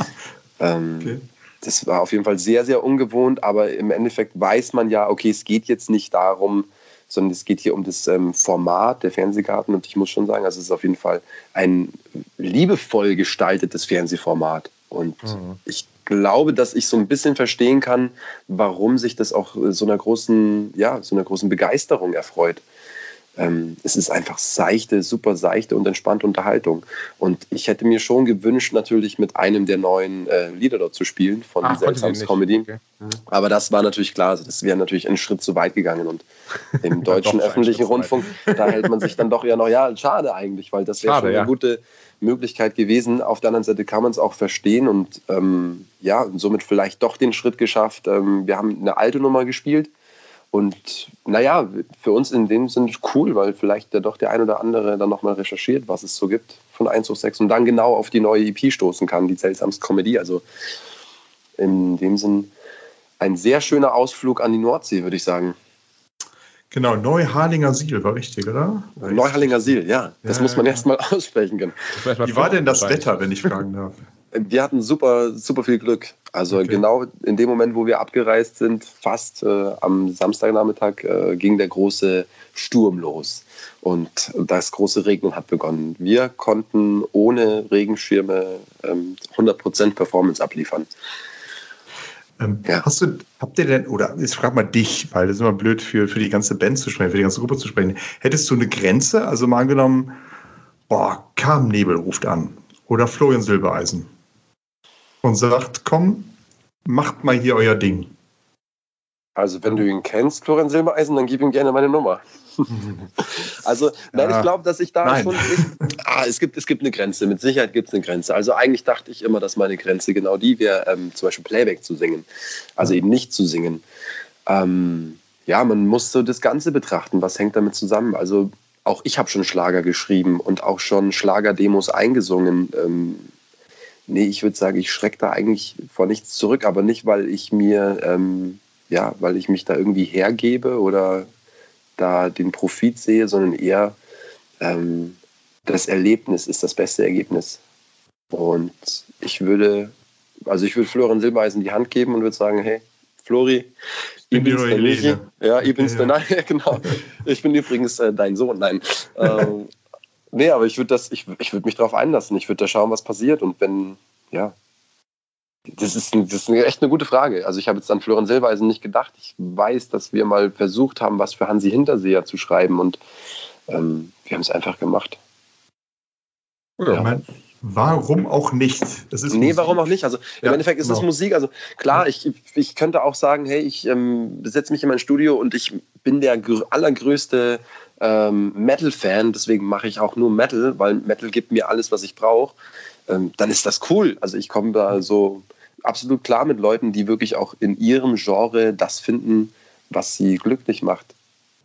ähm, okay. Das war auf jeden Fall sehr, sehr ungewohnt, aber im Endeffekt weiß man ja, okay, es geht jetzt nicht darum, sondern es geht hier um das ähm, Format der Fernsehgarten und ich muss schon sagen, also es ist auf jeden Fall ein liebevoll gestaltetes Fernsehformat. Und mhm. ich glaube, dass ich so ein bisschen verstehen kann, warum sich das auch so einer großen, ja, so einer großen Begeisterung erfreut ähm, es ist einfach seichte, super seichte und entspannte Unterhaltung. Und ich hätte mir schon gewünscht, natürlich mit einem der neuen äh, Lieder dort zu spielen von Ach, Seltsams Comedy. Okay. Mhm. Aber das war natürlich klar, also das wäre natürlich einen Schritt zu weit gegangen. Und im deutschen öffentlichen Rundfunk, da hält man sich dann doch ja noch, ja, schade eigentlich, weil das wäre schon eine ja. gute Möglichkeit gewesen. Auf der anderen Seite kann man es auch verstehen und ähm, ja, und somit vielleicht doch den Schritt geschafft. Ähm, wir haben eine alte Nummer gespielt und naja, für uns in dem Sinne cool, weil vielleicht ja doch der ein oder andere dann nochmal recherchiert, was es so gibt von 1 hoch 6 und dann genau auf die neue EP stoßen kann, die seltsamste Komödie. Also in dem Sinn ein sehr schöner Ausflug an die Nordsee, würde ich sagen. Genau, Neuharlinger Siel war richtig, oder? Neuharlinger Siel, ja. Das ja, muss man ja. erst mal aussprechen können. Wie war denn das Wetter, wenn ich fragen darf? Wir hatten super, super viel Glück. Also okay. genau in dem Moment, wo wir abgereist sind, fast äh, am Samstagnachmittag, äh, ging der große Sturm los. Und das große Regnen hat begonnen. Wir konnten ohne Regenschirme ähm, 100% Performance abliefern. Ähm, ja. Hast du, habt ihr denn, oder ich frage mal dich, weil das ist immer blöd für, für die ganze Band zu sprechen, für die ganze Gruppe zu sprechen. Hättest du eine Grenze? Also mal angenommen, boah, Carmen Nebel ruft an oder Florian Silbereisen und sagt, komm, macht mal hier euer Ding. Also wenn du ihn kennst, Florian Silbereisen, dann gib ihm gerne meine Nummer. also nein, ja. ich glaube, dass ich da nein. schon... Ich, ah, es, gibt, es gibt eine Grenze, mit Sicherheit gibt es eine Grenze. Also eigentlich dachte ich immer, dass meine Grenze genau die wäre, ähm, zum Beispiel Playback zu singen. Also eben nicht zu singen. Ähm, ja, man muss so das Ganze betrachten, was hängt damit zusammen. Also auch ich habe schon Schlager geschrieben und auch schon Schlagerdemos eingesungen. Ähm, nee, ich würde sagen, ich schrecke da eigentlich vor nichts zurück, aber nicht, weil ich mir, ähm, ja, weil ich mich da irgendwie hergebe oder da den Profit sehe, sondern eher ähm, das Erlebnis ist das beste Ergebnis. Und ich würde, also ich würde Florian Silbereisen die Hand geben und würde sagen, hey, Flori, ich bin Helene. Ja, ich bin's ja. Nein, genau. Ich bin übrigens äh, dein Sohn. Nein. ähm, nee, aber ich würde das, ich, ich würde mich darauf einlassen. Ich würde da schauen, was passiert. Und wenn, ja, das ist, das ist echt eine gute Frage. Also ich habe jetzt an Florian Silbereisen nicht gedacht. Ich weiß, dass wir mal versucht haben, was für Hansi Hinterseher zu schreiben und ähm, wir haben es einfach gemacht. Ja, ja. Mein, Warum auch nicht? Es ist nee, Musik. warum auch nicht? Also im ja, Endeffekt ist genau. es Musik. Also klar, ich, ich könnte auch sagen, hey, ich ähm, setze mich in mein Studio und ich bin der allergrößte ähm, Metal-Fan, deswegen mache ich auch nur Metal, weil Metal gibt mir alles, was ich brauche. Ähm, dann ist das cool. Also ich komme da so absolut klar mit Leuten, die wirklich auch in ihrem Genre das finden, was sie glücklich macht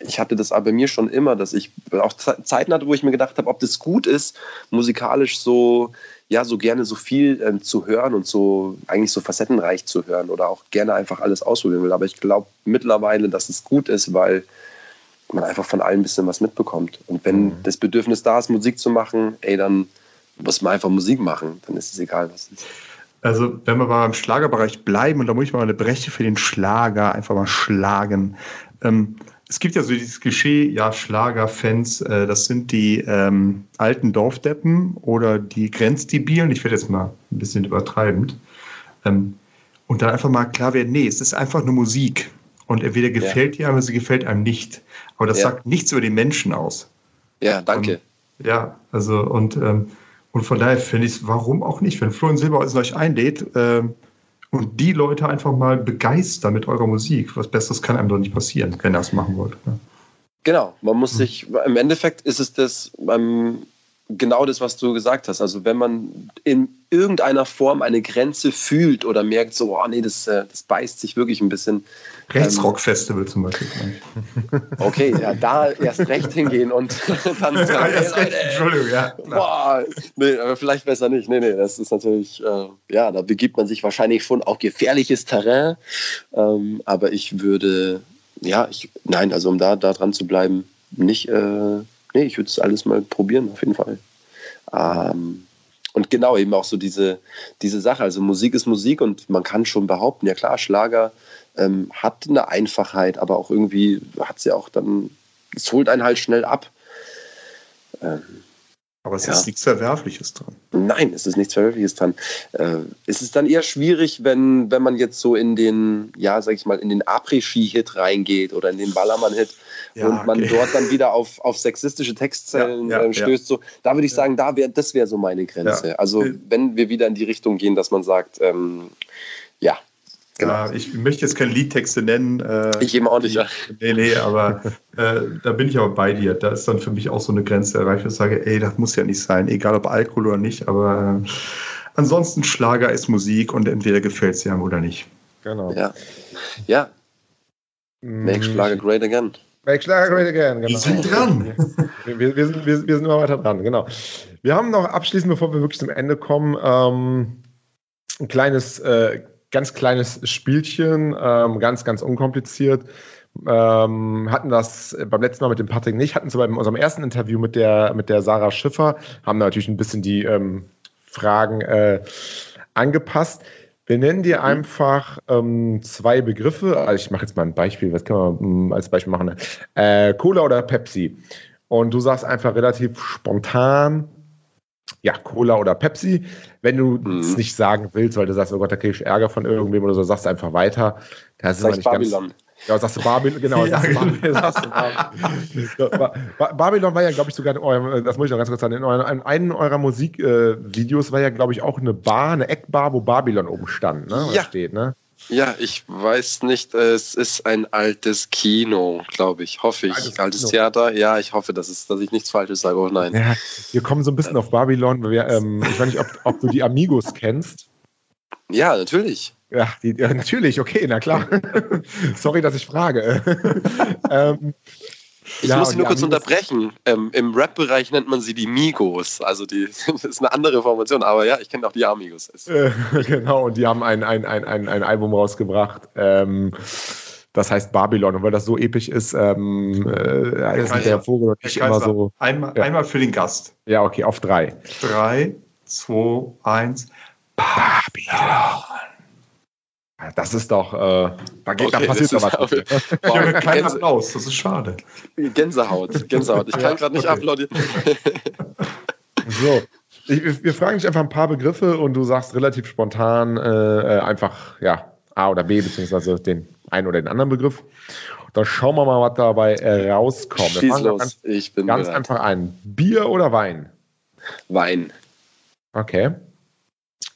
ich hatte das aber bei mir schon immer, dass ich auch Zeiten hatte, wo ich mir gedacht habe, ob das gut ist, musikalisch so, ja, so gerne so viel ähm, zu hören und so eigentlich so facettenreich zu hören oder auch gerne einfach alles ausprobieren will. Aber ich glaube mittlerweile, dass es gut ist, weil man einfach von allem ein bisschen was mitbekommt. Und wenn mhm. das Bedürfnis da ist, Musik zu machen, ey, dann muss man einfach Musik machen. Dann ist es egal, was es ist. Also, wenn wir mal im Schlagerbereich bleiben, und da muss ich mal eine Breche für den Schlager einfach mal schlagen. Ähm, es gibt ja so dieses Klischee, ja, Schlagerfans, äh, das sind die ähm, alten Dorfdeppen oder die Grenzdebilen, ich werde jetzt mal ein bisschen übertreibend. Ähm, und dann einfach mal klar werden, nee, es ist einfach nur Musik. Und entweder gefällt ja. dir oder sie gefällt einem nicht. Aber das ja. sagt nichts über die Menschen aus. Ja, danke. Und, ja, also und, ähm, und von daher finde ich es, warum auch nicht, wenn Florian Silbereisen euch einlädt, ähm, und die Leute einfach mal begeistern mit eurer Musik. Was Besseres kann einem doch nicht passieren, wenn ihr das machen wollt. Ne? Genau, man muss sich, im Endeffekt ist es das, ähm, genau das, was du gesagt hast. Also wenn man in irgendeiner Form eine Grenze fühlt oder merkt, so, oh nee, das, äh, das beißt sich wirklich ein bisschen. Rechtsrock-Festival ähm, zum Beispiel. Okay, ja, da erst recht hingehen und dann. ja, erst recht, Entschuldigung, ja. Boah, nee, aber vielleicht besser nicht. Nee, nee, das ist natürlich, äh, ja, da begibt man sich wahrscheinlich schon auf gefährliches Terrain. Ähm, aber ich würde, ja, ich, nein, also um da, da dran zu bleiben, nicht. Äh, nee, ich würde es alles mal probieren, auf jeden Fall. Ähm, und genau, eben auch so diese, diese Sache. Also Musik ist Musik und man kann schon behaupten, ja klar, Schlager ähm, hat eine Einfachheit, aber auch irgendwie hat sie auch dann, es holt einen halt schnell ab. Ähm, aber es ja. ist nichts Verwerfliches dran. Nein, es ist nichts Verwerfliches dran. Äh, es ist dann eher schwierig, wenn, wenn man jetzt so in den, ja, sag ich mal, in den Après-Ski-Hit reingeht oder in den Ballermann-Hit ja, und man okay. dort dann wieder auf, auf sexistische Textzellen ja, äh, stößt. So, da würde ich sagen, da wär, das wäre so meine Grenze. Also wenn wir wieder in die Richtung gehen, dass man sagt, ähm, ja, Genau. Ja, ich möchte jetzt keine Liedtexte nennen. Äh, ich eben auch nicht, ja. Nee, nee, aber äh, da bin ich aber bei dir. Da ist dann für mich auch so eine Grenze erreicht, wo ich sage, ey, das muss ja nicht sein, egal ob Alkohol oder nicht, aber äh, ansonsten Schlager ist Musik und entweder gefällt es einem oder nicht. Genau. Ja. Ja. Make mm. Schlager great again. Make Schlager great again, genau. Wir sind dran. wir, wir, sind, wir, wir, sind immer weiter dran, genau. Wir haben noch abschließend, bevor wir wirklich zum Ende kommen, ähm, ein kleines äh, ganz kleines Spielchen, ähm, ganz, ganz unkompliziert. Ähm, hatten das beim letzten Mal mit dem Patrick nicht, hatten es bei unserem ersten Interview mit der, mit der Sarah Schiffer, haben natürlich ein bisschen die ähm, Fragen äh, angepasst. Wir nennen dir mhm. einfach ähm, zwei Begriffe. Also ich mache jetzt mal ein Beispiel. Was können wir um, hm, als Beispiel machen? Äh, Cola oder Pepsi? Und du sagst einfach relativ spontan, ja, Cola oder Pepsi. Wenn du mhm. es nicht sagen willst, weil du sagst, oh Gott, da kriege ich Ärger von irgendwem oder so, sagst du einfach weiter. Das ist nicht Babylon. Ganz, ja, sagst du Babylon, genau. ja, sagst du genau. Babylon, Babylon war ja, glaube ich, sogar in eurem, das muss ich noch ganz kurz sagen, in, eurem, in einem eurer Musikvideos äh, war ja, glaube ich, auch eine Bar, eine Eckbar, wo Babylon oben stand, ne? Ja. Steht, ne? Ja, ich weiß nicht. Es ist ein altes Kino, glaube ich. Hoffe ich. Altes, altes Theater. Ja, ich hoffe, dass, es, dass ich nichts Falsches sage. Oh nein. Ja, wir kommen so ein bisschen auf Babylon. Wir, ähm, ich weiß nicht, ob, ob, du die Amigos kennst. Ja, natürlich. Ja, die, ja natürlich. Okay, na klar. Sorry, dass ich frage. ähm, ich ja, muss nur kurz Amigos unterbrechen. Ähm, Im Rap-Bereich nennt man sie die Migos. Also die, das ist eine andere Formation, aber ja, ich kenne auch die Amigos. Äh, genau, und die haben ein, ein, ein, ein, ein Album rausgebracht. Ähm, das heißt Babylon. Und weil das so episch ist, ähm, äh, ist der Vogel und ich immer so. Einmal, ja. einmal für den Gast. Ja, okay, auf drei. Drei, zwei, eins. Babylon. Das ist doch, äh, da, geht, okay, da passiert aber was. Ich habe keinen Applaus, das ist schade. Gänsehaut, Gänsehaut. Ich kann gerade nicht okay. applaudieren. so, ich, wir fragen dich einfach ein paar Begriffe und du sagst relativ spontan äh, äh einfach, ja, A oder B, beziehungsweise den einen oder den anderen Begriff. Dann schauen wir mal, was dabei rauskommt. Schieß los. Ganz, ich bin ganz einfach ein. Bier oder Wein? Wein. Okay.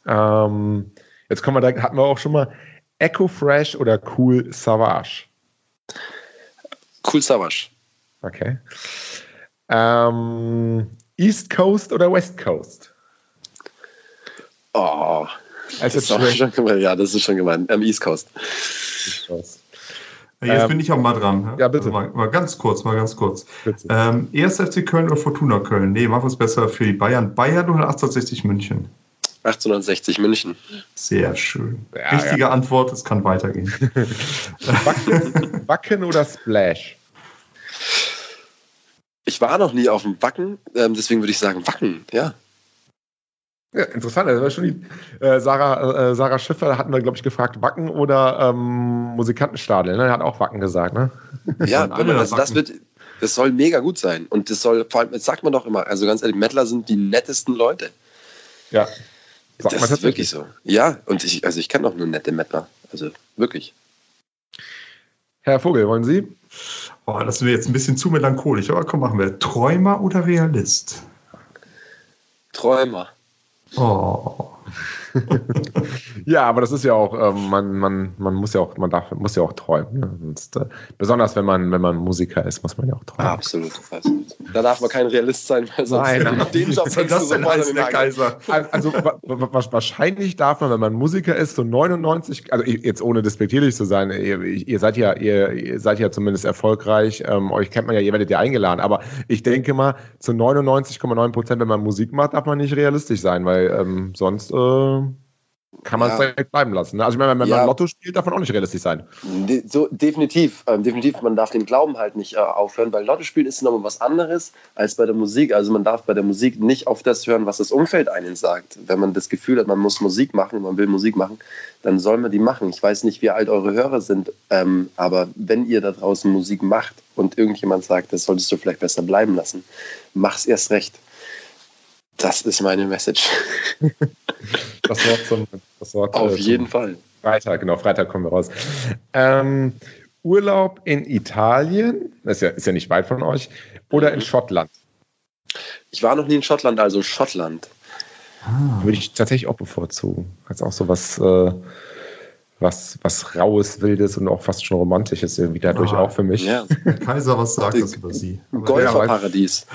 Ähm, jetzt kommen wir da, hatten wir auch schon mal Echo Fresh oder Cool Savage? Cool Savage. Okay. Ähm, East Coast oder West Coast? Oh, das ist schon gemein. Ja, das ist schon gemein. Ähm, East Coast. East Coast. Jetzt ähm, bin ich auch mal dran. Ja, bitte. Mal, mal ganz kurz, mal ganz kurz. Ähm, erst FC Köln oder Fortuna Köln? Nee, mach was besser für die Bayern. Bayern oder 1860 München? 1860 München. Sehr schön. Ja, Richtige ja. Antwort, es kann weitergehen. Wacken, Wacken oder Splash? Ich war noch nie auf dem Wacken, ähm, deswegen würde ich sagen Wacken, ja. Ja, interessant. Das war schon die, äh, Sarah, äh, Sarah Schiffer hatten wir, glaube ich, gefragt, Wacken oder ähm, Musikantenstadel. Ne? Er hat auch Wacken gesagt, ne? Ja, also das wird, das soll mega gut sein. Und das soll, vor allem, das sagt man doch immer, also ganz ehrlich, Mettler sind die nettesten Leute. Ja. Sagt das ist wirklich so. Ja, und ich, also ich kenne doch nur nette Mettler. Also wirklich. Herr Vogel, wollen Sie? Oh, das wäre jetzt ein bisschen zu melancholisch, aber komm, machen wir. Träumer oder Realist? Träumer. Oh. ja, aber das ist ja auch, ähm, man, man, man muss ja auch, man darf, muss ja auch träumen. Ne? Sonst, äh, besonders wenn man, wenn man Musiker ist, muss man ja auch träumen. Absolut. Da darf man kein Realist sein, weil sonst nein, nein. den Job fängst du sofort der Kaiser. Also wahrscheinlich darf man, wenn man Musiker ist, so 99, also jetzt ohne despektierlich zu sein, ihr, ihr seid ja, ihr, ihr, seid ja zumindest erfolgreich, ähm, euch kennt man ja, ihr werdet ja eingeladen, aber ich denke mal, zu 99,9 Prozent, wenn man Musik macht, darf man nicht realistisch sein, weil ähm, sonst äh, kann man es ja. direkt bleiben lassen. Ne? Also ich meine, wenn ja. man Lotto spielt, darf man auch nicht realistisch sein. De so, definitiv, ähm, definitiv. Man darf den Glauben halt nicht äh, aufhören, weil Lotto spielen ist nochmal was anderes als bei der Musik. Also man darf bei der Musik nicht auf das hören, was das Umfeld einen sagt. Wenn man das Gefühl hat, man muss Musik machen, man will Musik machen, dann soll man die machen. Ich weiß nicht, wie alt eure Hörer sind, ähm, aber wenn ihr da draußen Musik macht und irgendjemand sagt, das solltest du vielleicht besser bleiben lassen, mach's erst recht. Das ist meine Message. das Wort zum. Das Wort, Auf äh, jeden Fall. Freitag, genau, Freitag kommen wir raus. Ähm, Urlaub in Italien, das ist ja, ist ja nicht weit von euch, oder in Schottland? Ich war noch nie in Schottland, also Schottland. Ah. Würde ich tatsächlich auch bevorzugen. Als auch so was. Äh, was, was Raues, Wildes und auch fast schon Romantisches irgendwie dadurch ah, auch für mich. Ja. Kaiser, was sagt das über Sie? Golferparadies.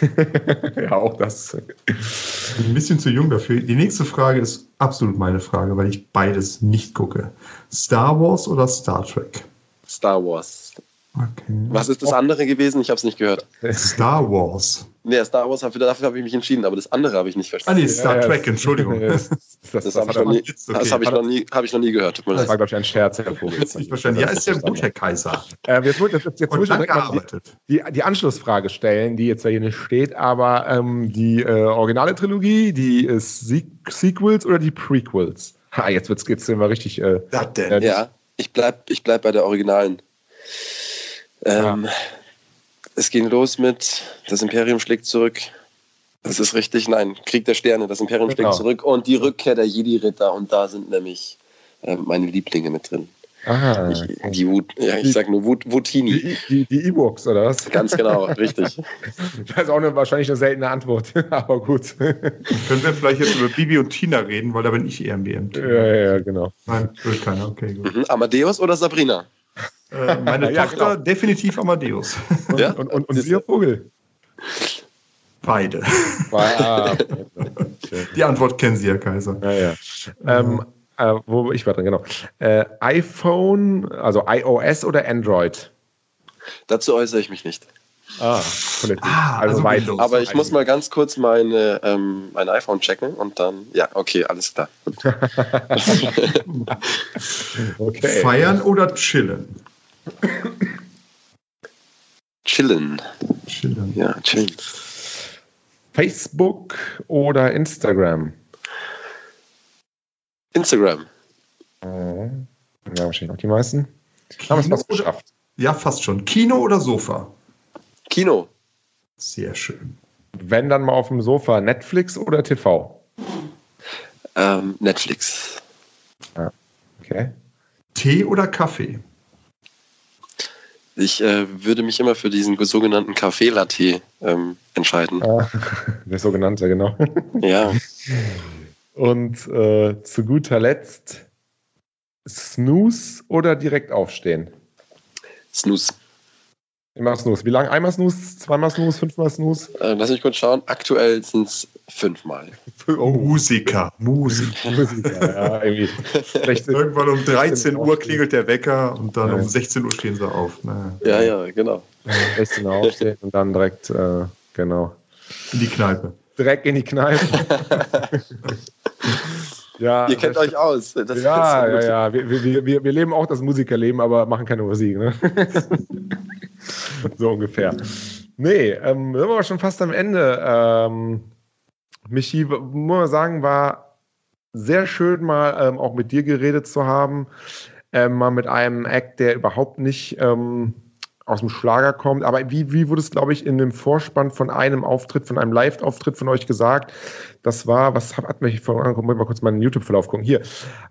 ja, auch das. Ein bisschen zu jung dafür. Die nächste Frage ist absolut meine Frage, weil ich beides nicht gucke. Star Wars oder Star Trek? Star Wars. Okay. Was ist das andere gewesen? Ich habe es nicht gehört. Star Wars. Nee, Star Wars, dafür, dafür habe ich mich entschieden, aber das andere habe ich nicht verstanden. Ah, nee, Star ja, Trek, Entschuldigung. das, das, das habe ich, noch nie, okay. hab ich, noch nie, hab ich noch nie gehört. Das war, glaube ich, ein Scherz, Herr Vogel. Nicht verstanden. Ja, ist ja gut, Herr Kaiser. Äh, jetzt jetzt, jetzt, jetzt muss ich die, die, Anschlussfrage stellen, die jetzt hier nicht steht, aber ähm, die äh, originale Trilogie, die ist Sequels oder die Prequels? Ha, jetzt wird es immer richtig. Äh, denn? Ja, ich bleibe ich bleib bei der originalen. Ähm, ja. Es ging los mit Das Imperium schlägt zurück. Das ist richtig, nein, Krieg der Sterne, das Imperium genau. schlägt zurück und die Rückkehr der Jedi-Ritter und da sind nämlich äh, meine Lieblinge mit drin. Ah, ich, die Wut, ja, ich sag nur Wut, Wutini. Die, die, E-Books, oder was? Ganz genau, richtig. Das ist auch eine, wahrscheinlich eine seltene Antwort, aber gut. Können wir vielleicht jetzt über Bibi und Tina reden, weil da bin ich eher im BMT. Ja, ja, genau. Nein, will keiner, okay, gut. Mhm. Amadeus oder Sabrina? Äh, meine ja, Tochter genau. definitiv Amadeus. Und, ja? und, und, und Sie, Vogel? Beide. Die Antwort kennen Sie, Herr Kaiser. Ja, ja. Ähm, äh, wo ich war drin, genau. Äh, iPhone, also iOS oder Android? Dazu äußere ich mich nicht. Ah, ah also, also Aber ich muss mal ganz kurz meine, ähm, mein iPhone checken und dann, ja, okay, alles klar. okay. Feiern oder chillen? Chillen. Chillen. Ja, chillen. Facebook oder Instagram? Instagram. Mhm. Ja, wahrscheinlich auch die meisten. Haben es fast geschafft. Ja, fast schon. Kino oder Sofa? Kino. Sehr schön. Wenn dann mal auf dem Sofa, Netflix oder TV? Ähm, Netflix. Ja, okay. Tee oder Kaffee? Ich äh, würde mich immer für diesen sogenannten Kaffee-Latte ähm, entscheiden. Ah, der sogenannte, genau. Ja. Und äh, zu guter Letzt Snooze oder direkt aufstehen? Snooze. Immer Snooze. Wie lange? Einmal Snooze, zweimal Snooze, fünfmal Snooze? Äh, lass mich kurz schauen. Aktuell sind es fünfmal. Oh. Musiker, Musiker. Musiker, ja, irgendwie. Irgendwann um 13 Uhr klingelt der Wecker und dann ja. um 16 Uhr stehen sie auf. Naja. Ja, ja, genau. 16 Uhr aufstehen und dann direkt, äh, genau. In die Kneipe. Direkt in die Kneipe. Ja, Ihr kennt euch aus. Das ja, ja, ja. Wir, wir, wir, wir leben auch das Musikerleben, aber machen keine Musik. Ne? so ungefähr. Nee, ähm, sind wir schon fast am Ende. Ähm, Michi, muss man sagen, war sehr schön, mal ähm, auch mit dir geredet zu haben. Ähm, mal mit einem Act, der überhaupt nicht ähm, aus dem Schlager kommt. Aber wie, wie wurde es, glaube ich, in dem Vorspann von einem Auftritt, von einem Live-Auftritt von euch gesagt? Das war, was hat, mich vor angekommen, mal kurz meinen YouTube-Verlauf gucken. Hier,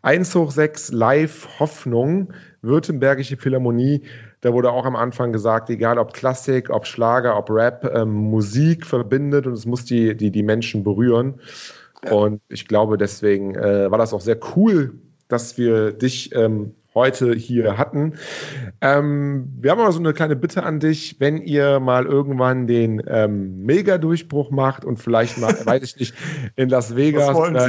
1 hoch 6 Live Hoffnung, Württembergische Philharmonie. Da wurde auch am Anfang gesagt, egal ob Klassik, ob Schlager, ob Rap, ähm, Musik verbindet und es muss die, die, die Menschen berühren. Ja. Und ich glaube, deswegen äh, war das auch sehr cool, dass wir dich ähm, heute hier hatten. Ähm, wir haben aber so eine kleine Bitte an dich, wenn ihr mal irgendwann den ähm, Mega-Durchbruch macht und vielleicht mal, weiß ich nicht, in Las Vegas oder,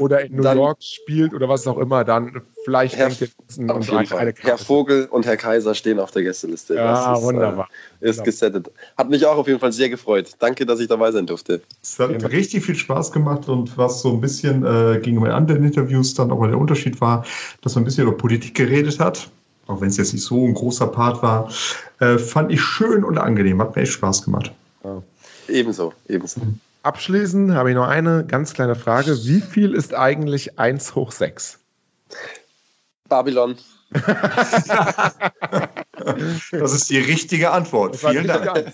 oder, in New dann, York spielt oder was auch immer, dann vielleicht Herr, ein, ein, eine Herr Vogel und Herr Kaiser stehen auf der Gästeliste. Ja, ist, wunderbar. Äh, ist gesettet. Hat mich auch auf jeden Fall sehr gefreut. Danke, dass ich dabei sein durfte. Es hat genau. richtig viel Spaß gemacht und was so ein bisschen äh, gegenüber anderen Interviews dann auch mal der Unterschied war, dass man ein bisschen über Politik geredet hat, auch wenn es jetzt nicht so ein großer Part war, äh, fand ich schön und angenehm. Hat mir echt Spaß gemacht. Ja. Ebenso, ebenso. Abschließend habe ich noch eine ganz kleine Frage. Wie viel ist eigentlich 1 hoch 6? Babylon. das ist die richtige Antwort. Vielen Dank.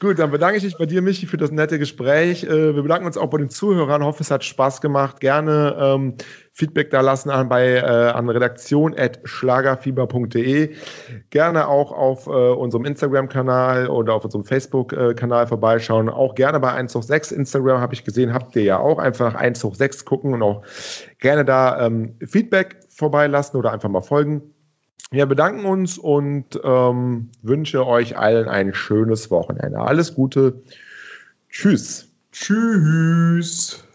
Gut, dann bedanke ich mich bei dir, Michi, für das nette Gespräch. Äh, wir bedanken uns auch bei den Zuhörern. Hoffe, es hat Spaß gemacht. Gerne ähm, Feedback da lassen an, bei, äh, an redaktion.schlagerfieber.de. Gerne auch auf äh, unserem Instagram-Kanal oder auf unserem Facebook-Kanal vorbeischauen. Auch gerne bei 1 hoch 6 Instagram habe ich gesehen, habt ihr ja auch einfach 1 hoch 6 gucken und auch gerne da ähm, Feedback vorbeilassen oder einfach mal folgen. Wir bedanken uns und ähm, wünsche euch allen ein schönes Wochenende. Alles Gute. Tschüss. Tschüss.